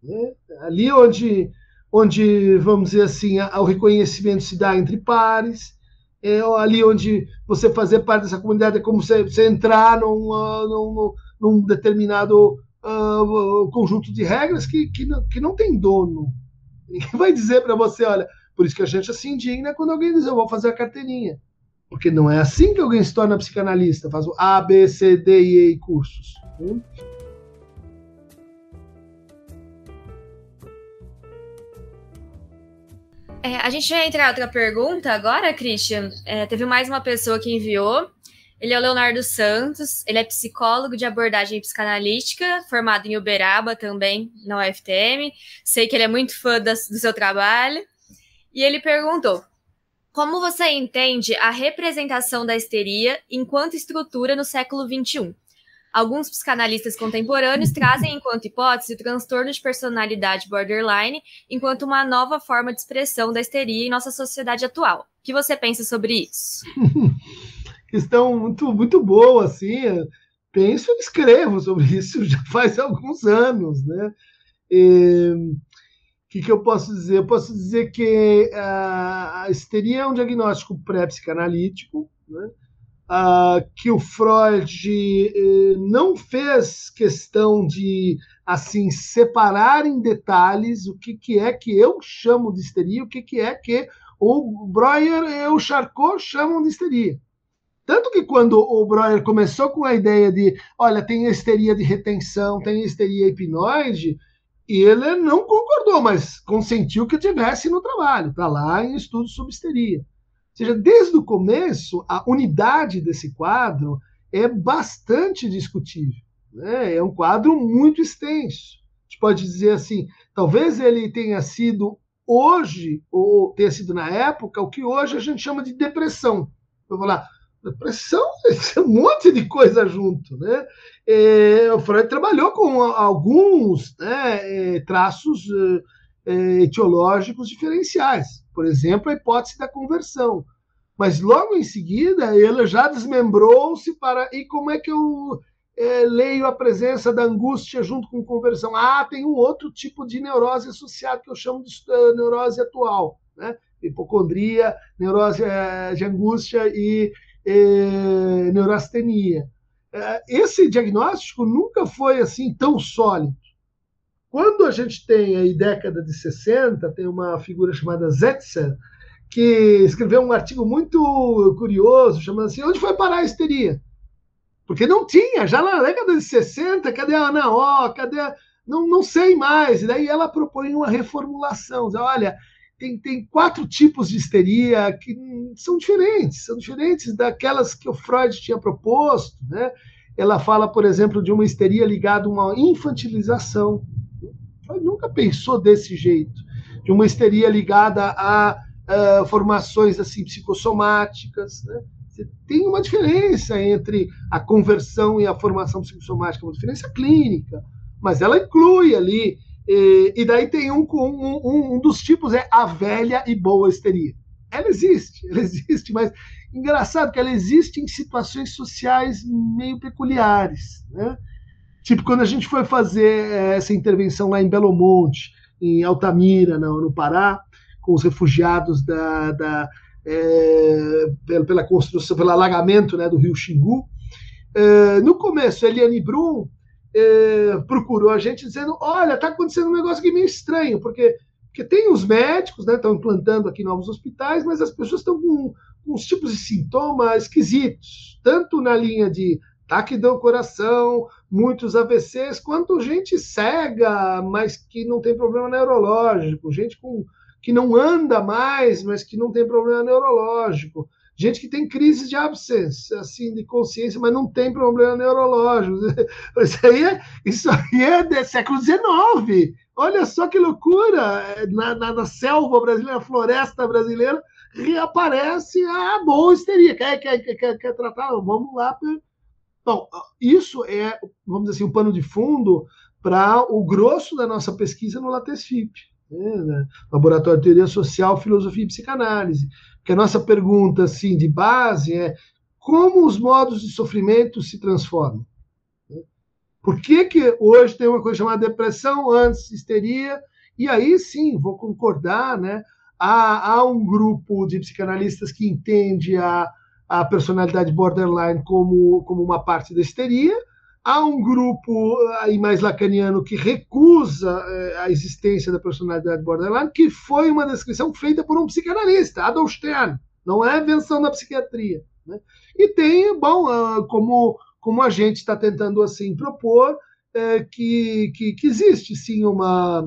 Né? Ali onde, onde, vamos dizer assim, o reconhecimento se dá entre pares, é ali onde você fazer parte dessa comunidade é como você, você entrar num, num, num determinado uh, conjunto de regras que, que, não, que não tem dono. Ninguém vai dizer para você, olha, por isso que a gente se indigna quando alguém diz, eu vou fazer a carteirinha. Porque não é assim que alguém se torna psicanalista, faz o A, B, C, D e E cursos. É, a gente vai entrar outra pergunta agora, Christian. É, teve mais uma pessoa que enviou. Ele é o Leonardo Santos, ele é psicólogo de abordagem psicanalítica, formado em Uberaba também, na UFTM. Sei que ele é muito fã do seu trabalho. E ele perguntou: Como você entende a representação da histeria enquanto estrutura no século XXI? Alguns psicanalistas contemporâneos trazem enquanto hipótese o transtorno de personalidade borderline enquanto uma nova forma de expressão da histeria em nossa sociedade atual. O que você pensa sobre isso? questão muito, muito boa, assim. Penso e escrevo sobre isso já faz alguns anos, né? O que, que eu posso dizer? Eu posso dizer que a histeria é um diagnóstico pré-psicanalítico, né? Ah, que o Freud eh, não fez questão de assim separar em detalhes o que, que é que eu chamo de histeria, o que, que é que o Breuer e o Charcot chamam de histeria. Tanto que quando o Breuer começou com a ideia de, olha, tem histeria de retenção, tem histeria hipnoide, ele não concordou, mas consentiu que tivesse no trabalho, está lá em estudos sobre histeria. Ou seja, desde o começo, a unidade desse quadro é bastante discutível. Né? É um quadro muito extenso. A gente pode dizer assim, talvez ele tenha sido hoje, ou tenha sido na época, o que hoje a gente chama de depressão. Eu vou lá, Depressão um monte de coisa junto, né? É, o Freud trabalhou com alguns né, é, traços é, é, etiológicos diferenciais, por exemplo, a hipótese da conversão. Mas logo em seguida ele já desmembrou-se para e como é que eu é, leio a presença da angústia junto com conversão? Ah, tem um outro tipo de neurose associado que eu chamo de uh, neurose atual, né? Hipocondria, neurose uh, de angústia e é, neurastenia. É, esse diagnóstico nunca foi assim tão sólido. Quando a gente tem aí década de 60, tem uma figura chamada Zetzer, que escreveu um artigo muito curioso, chamando assim, onde foi parar a histeria? Porque não tinha, já na década de 60, cadê a Ana O, cadê a... Não, não sei mais. E daí ela propõe uma reformulação. Diz, olha, tem, tem quatro tipos de histeria que são diferentes, são diferentes daquelas que o Freud tinha proposto. Né? Ela fala, por exemplo, de uma histeria ligada a uma infantilização. Freud nunca pensou desse jeito, de uma histeria ligada a uh, formações assim psicossomáticas, né? tem uma diferença entre a conversão e a formação psicossomática, uma diferença clínica, mas ela inclui ali. E, e daí tem um, um, um dos tipos é a velha e boa histeria. Ela existe, ela existe, mas engraçado que ela existe em situações sociais meio peculiares, né? Tipo quando a gente foi fazer eh, essa intervenção lá em Belo Monte, em Altamira, no, no Pará, com os refugiados da, da é, pela, construção, pelo alagamento né, do rio Xingu. É, no começo, Eliane Brum é, procurou a gente dizendo: olha, está acontecendo um negócio que meio estranho, porque, porque tem os médicos, né, estão implantando aqui novos hospitais, mas as pessoas estão com, com uns tipos de sintomas esquisitos, tanto na linha de ataque do coração, muitos AVCs, quanto gente cega, mas que não tem problema neurológico, gente com que não anda mais, mas que não tem problema neurológico. Gente que tem crise de absence, assim, de consciência, mas não tem problema neurológico. Isso aí é, isso aí é do século XIX. Olha só que loucura! Na, na, na selva brasileira, na floresta brasileira, reaparece a boa histeria. Quer, quer, quer, quer tratar? Vamos lá. Bom, isso é, vamos dizer assim, o um pano de fundo para o grosso da nossa pesquisa no LatesFIP né? Laboratório de Teoria Social, Filosofia e Psicanálise. Que a nossa pergunta assim, de base é como os modos de sofrimento se transformam? Né? Por que, que hoje tem uma coisa chamada depressão, antes histeria? E aí sim, vou concordar, né? Há, há um grupo de psicanalistas que entende a, a personalidade borderline como, como uma parte da histeria, Há um grupo aí mais lacaniano que recusa eh, a existência da personalidade borderline, que foi uma descrição feita por um psicanalista, Adolf Stern, não é invenção da psiquiatria. Né? E tem, bom, ah, como, como a gente está tentando assim propor, é, que, que, que, existe sim uma,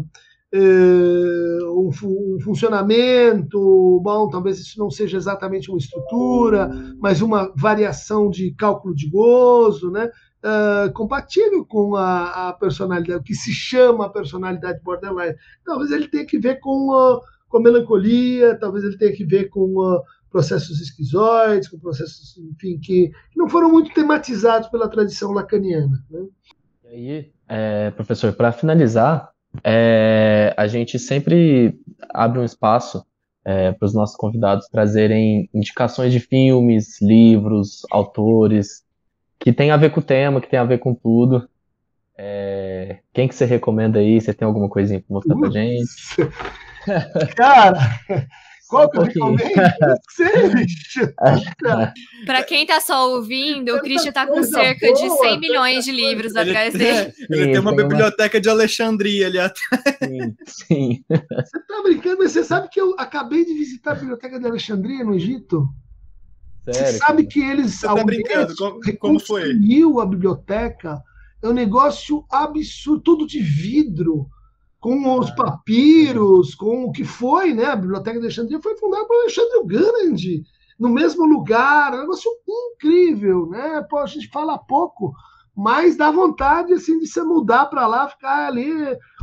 é, um, um, funcionamento, bom, talvez isso não seja exatamente uma estrutura, mas uma variação de cálculo de gozo, né? Uh, compatível com a, a, personalidade, o que se chama a personalidade borderline. Talvez ele tenha que ver com, uh, com a melancolia, talvez ele tenha que ver com uh, processos esquizoides, com processos, enfim, que, não foram muito tematizados pela tradição lacaniana. Né? E aí, é, professor, para finalizar, é, a gente sempre abre um espaço é, para os nossos convidados trazerem indicações de filmes, livros, autores, que tem a ver com o tema, que tem a ver com tudo. É... Quem que você recomenda aí? Você tem alguma coisinha para mostrar para gente? Cara, qual que eu recomendo? Para quem tá só ouvindo, o Christian tá com cerca boa, de 100 milhões de livros atrás dele. Ele tem uma biblioteca uma... de Alexandria ali atrás. Sim, sim. Você tá brincando, mas você sabe que eu acabei de visitar a biblioteca de Alexandria no Egito? Sério, Você sabe que eles. Você tá brincando? Como, como foi? a biblioteca. É um negócio absurdo, tudo de vidro, com os ah, papiros, com o que foi, né? A Biblioteca de Alexandria foi fundada por Alexandre o Grande, no mesmo lugar, é um negócio incrível, né? Pô, a gente fala pouco, mas dá vontade assim de você mudar para lá, ficar ali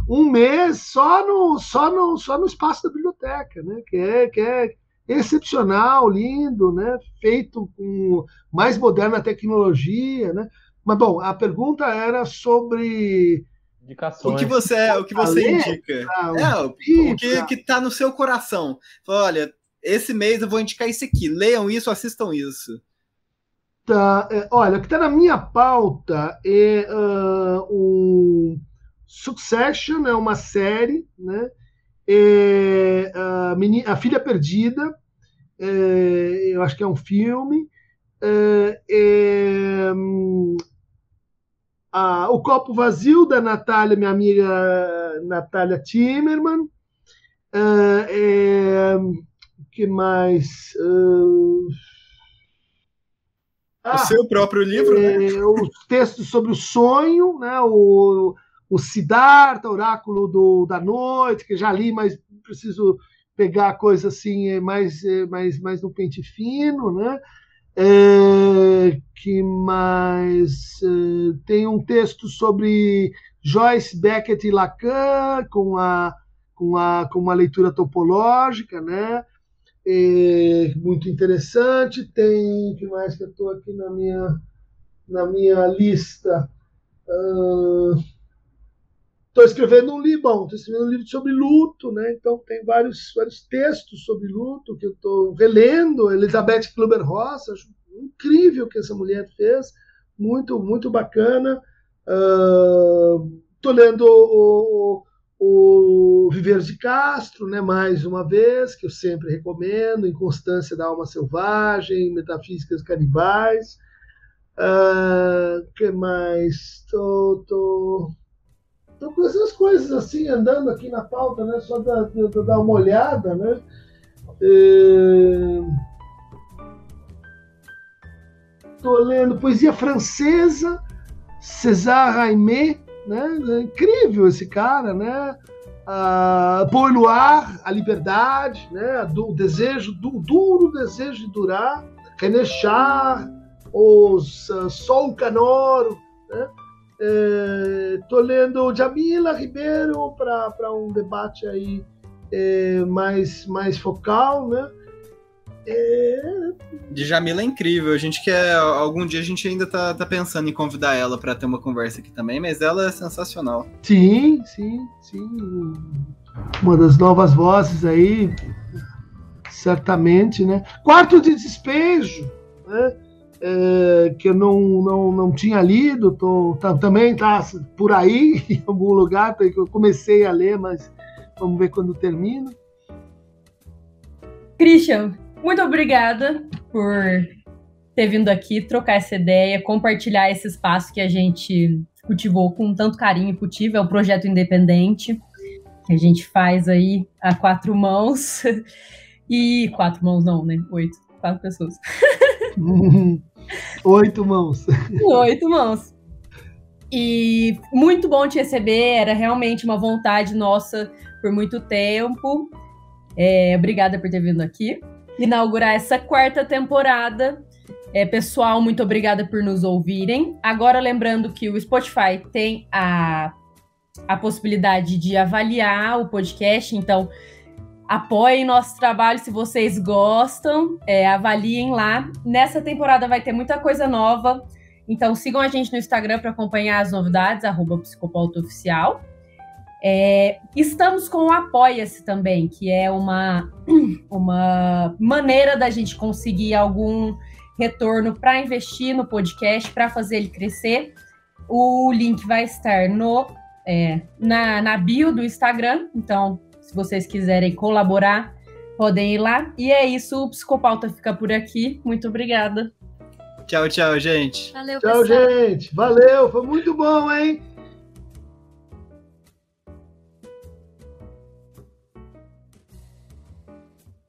um mês só no, só no, só no espaço da biblioteca, né? Que é, que é excepcional, lindo, né? Feito com mais moderna tecnologia, né? Mas bom, a pergunta era sobre Indicações. O que você, é, o que você indica? É, o, o que que tá no seu coração? Olha, esse mês eu vou indicar isso aqui. Leiam isso, assistam isso. Tá, é, olha, o que está na minha pauta é uh, um Succession, é uma série, né? É, a, menina, a, Filha Perdida, é, eu acho que é um filme, é, é a, O Copo Vazio, da Natália, minha amiga Natália Timmerman, é, é que mais? Ah, o seu próprio livro, né? Os textos sobre o sonho, né? O, o Siddhartha, Oráculo do, da Noite, que já li, mas preciso pegar coisa assim é, mais, é, mais, mais no pente fino, né? É, que mais é, tem um texto sobre Joyce, Beckett e Lacan, com, a, com, a, com uma leitura topológica, né? É, muito interessante. Tem, que mais que eu estou aqui na minha, na minha lista? Estou escrevendo um livro, bom, estou escrevendo um livro sobre luto, né? Então tem vários, vários textos sobre luto que eu estou relendo. Elizabeth Kluber-Ross, acho incrível o que essa mulher fez, muito, muito bacana. Estou uh, lendo o, o, o de Castro, né, mais uma vez, que eu sempre recomendo, Inconstância da Alma Selvagem, Metafísicas Canibais. Uh, que mais? Tô, tô, tô com essas coisas assim, andando aqui na pauta, né? Só dar, dar uma olhada, né? Uh, tô lendo poesia francesa, César Raimé, né? É incrível esse cara, né? Uh, Paul Noir, a liberdade, né? O desejo, o duro desejo de durar. René Char, os uh, Sol Canoro, né? Estou é, lendo Jamila Ribeiro para um debate aí é, mais, mais focal, né? É... Jamila é incrível. A gente quer. Algum dia a gente ainda tá, tá pensando em convidar ela para ter uma conversa aqui também, mas ela é sensacional. Sim, sim, sim. Uma das novas vozes aí, certamente, né? Quarto de despejo, né? É, que eu não, não, não tinha lido, tô, tá, também tá por aí, em algum lugar, que eu comecei a ler, mas vamos ver quando termina. Christian, muito obrigada por ter vindo aqui, trocar essa ideia, compartilhar esse espaço que a gente cultivou com tanto carinho e cultiva. É um projeto independente que a gente faz aí a quatro mãos. E quatro mãos não, né? Oito. Quatro pessoas. Oito mãos. Oito mãos. E muito bom te receber, era realmente uma vontade nossa por muito tempo. É, obrigada por ter vindo aqui inaugurar essa quarta temporada. É, pessoal, muito obrigada por nos ouvirem. Agora, lembrando que o Spotify tem a, a possibilidade de avaliar o podcast, então apoiem nosso trabalho se vocês gostam, é, avaliem lá. Nessa temporada vai ter muita coisa nova, então sigam a gente no Instagram para acompanhar as novidades, arroba. É, estamos com o Apoia-se também, que é uma, uma maneira da gente conseguir algum retorno para investir no podcast, para fazer ele crescer. O link vai estar no, é, na, na bio do Instagram, então, se vocês quiserem colaborar, podem ir lá. E é isso, o Psicopauta fica por aqui. Muito obrigada. Tchau, tchau, gente. Valeu, tchau, pessoal. gente. Valeu, foi muito bom, hein?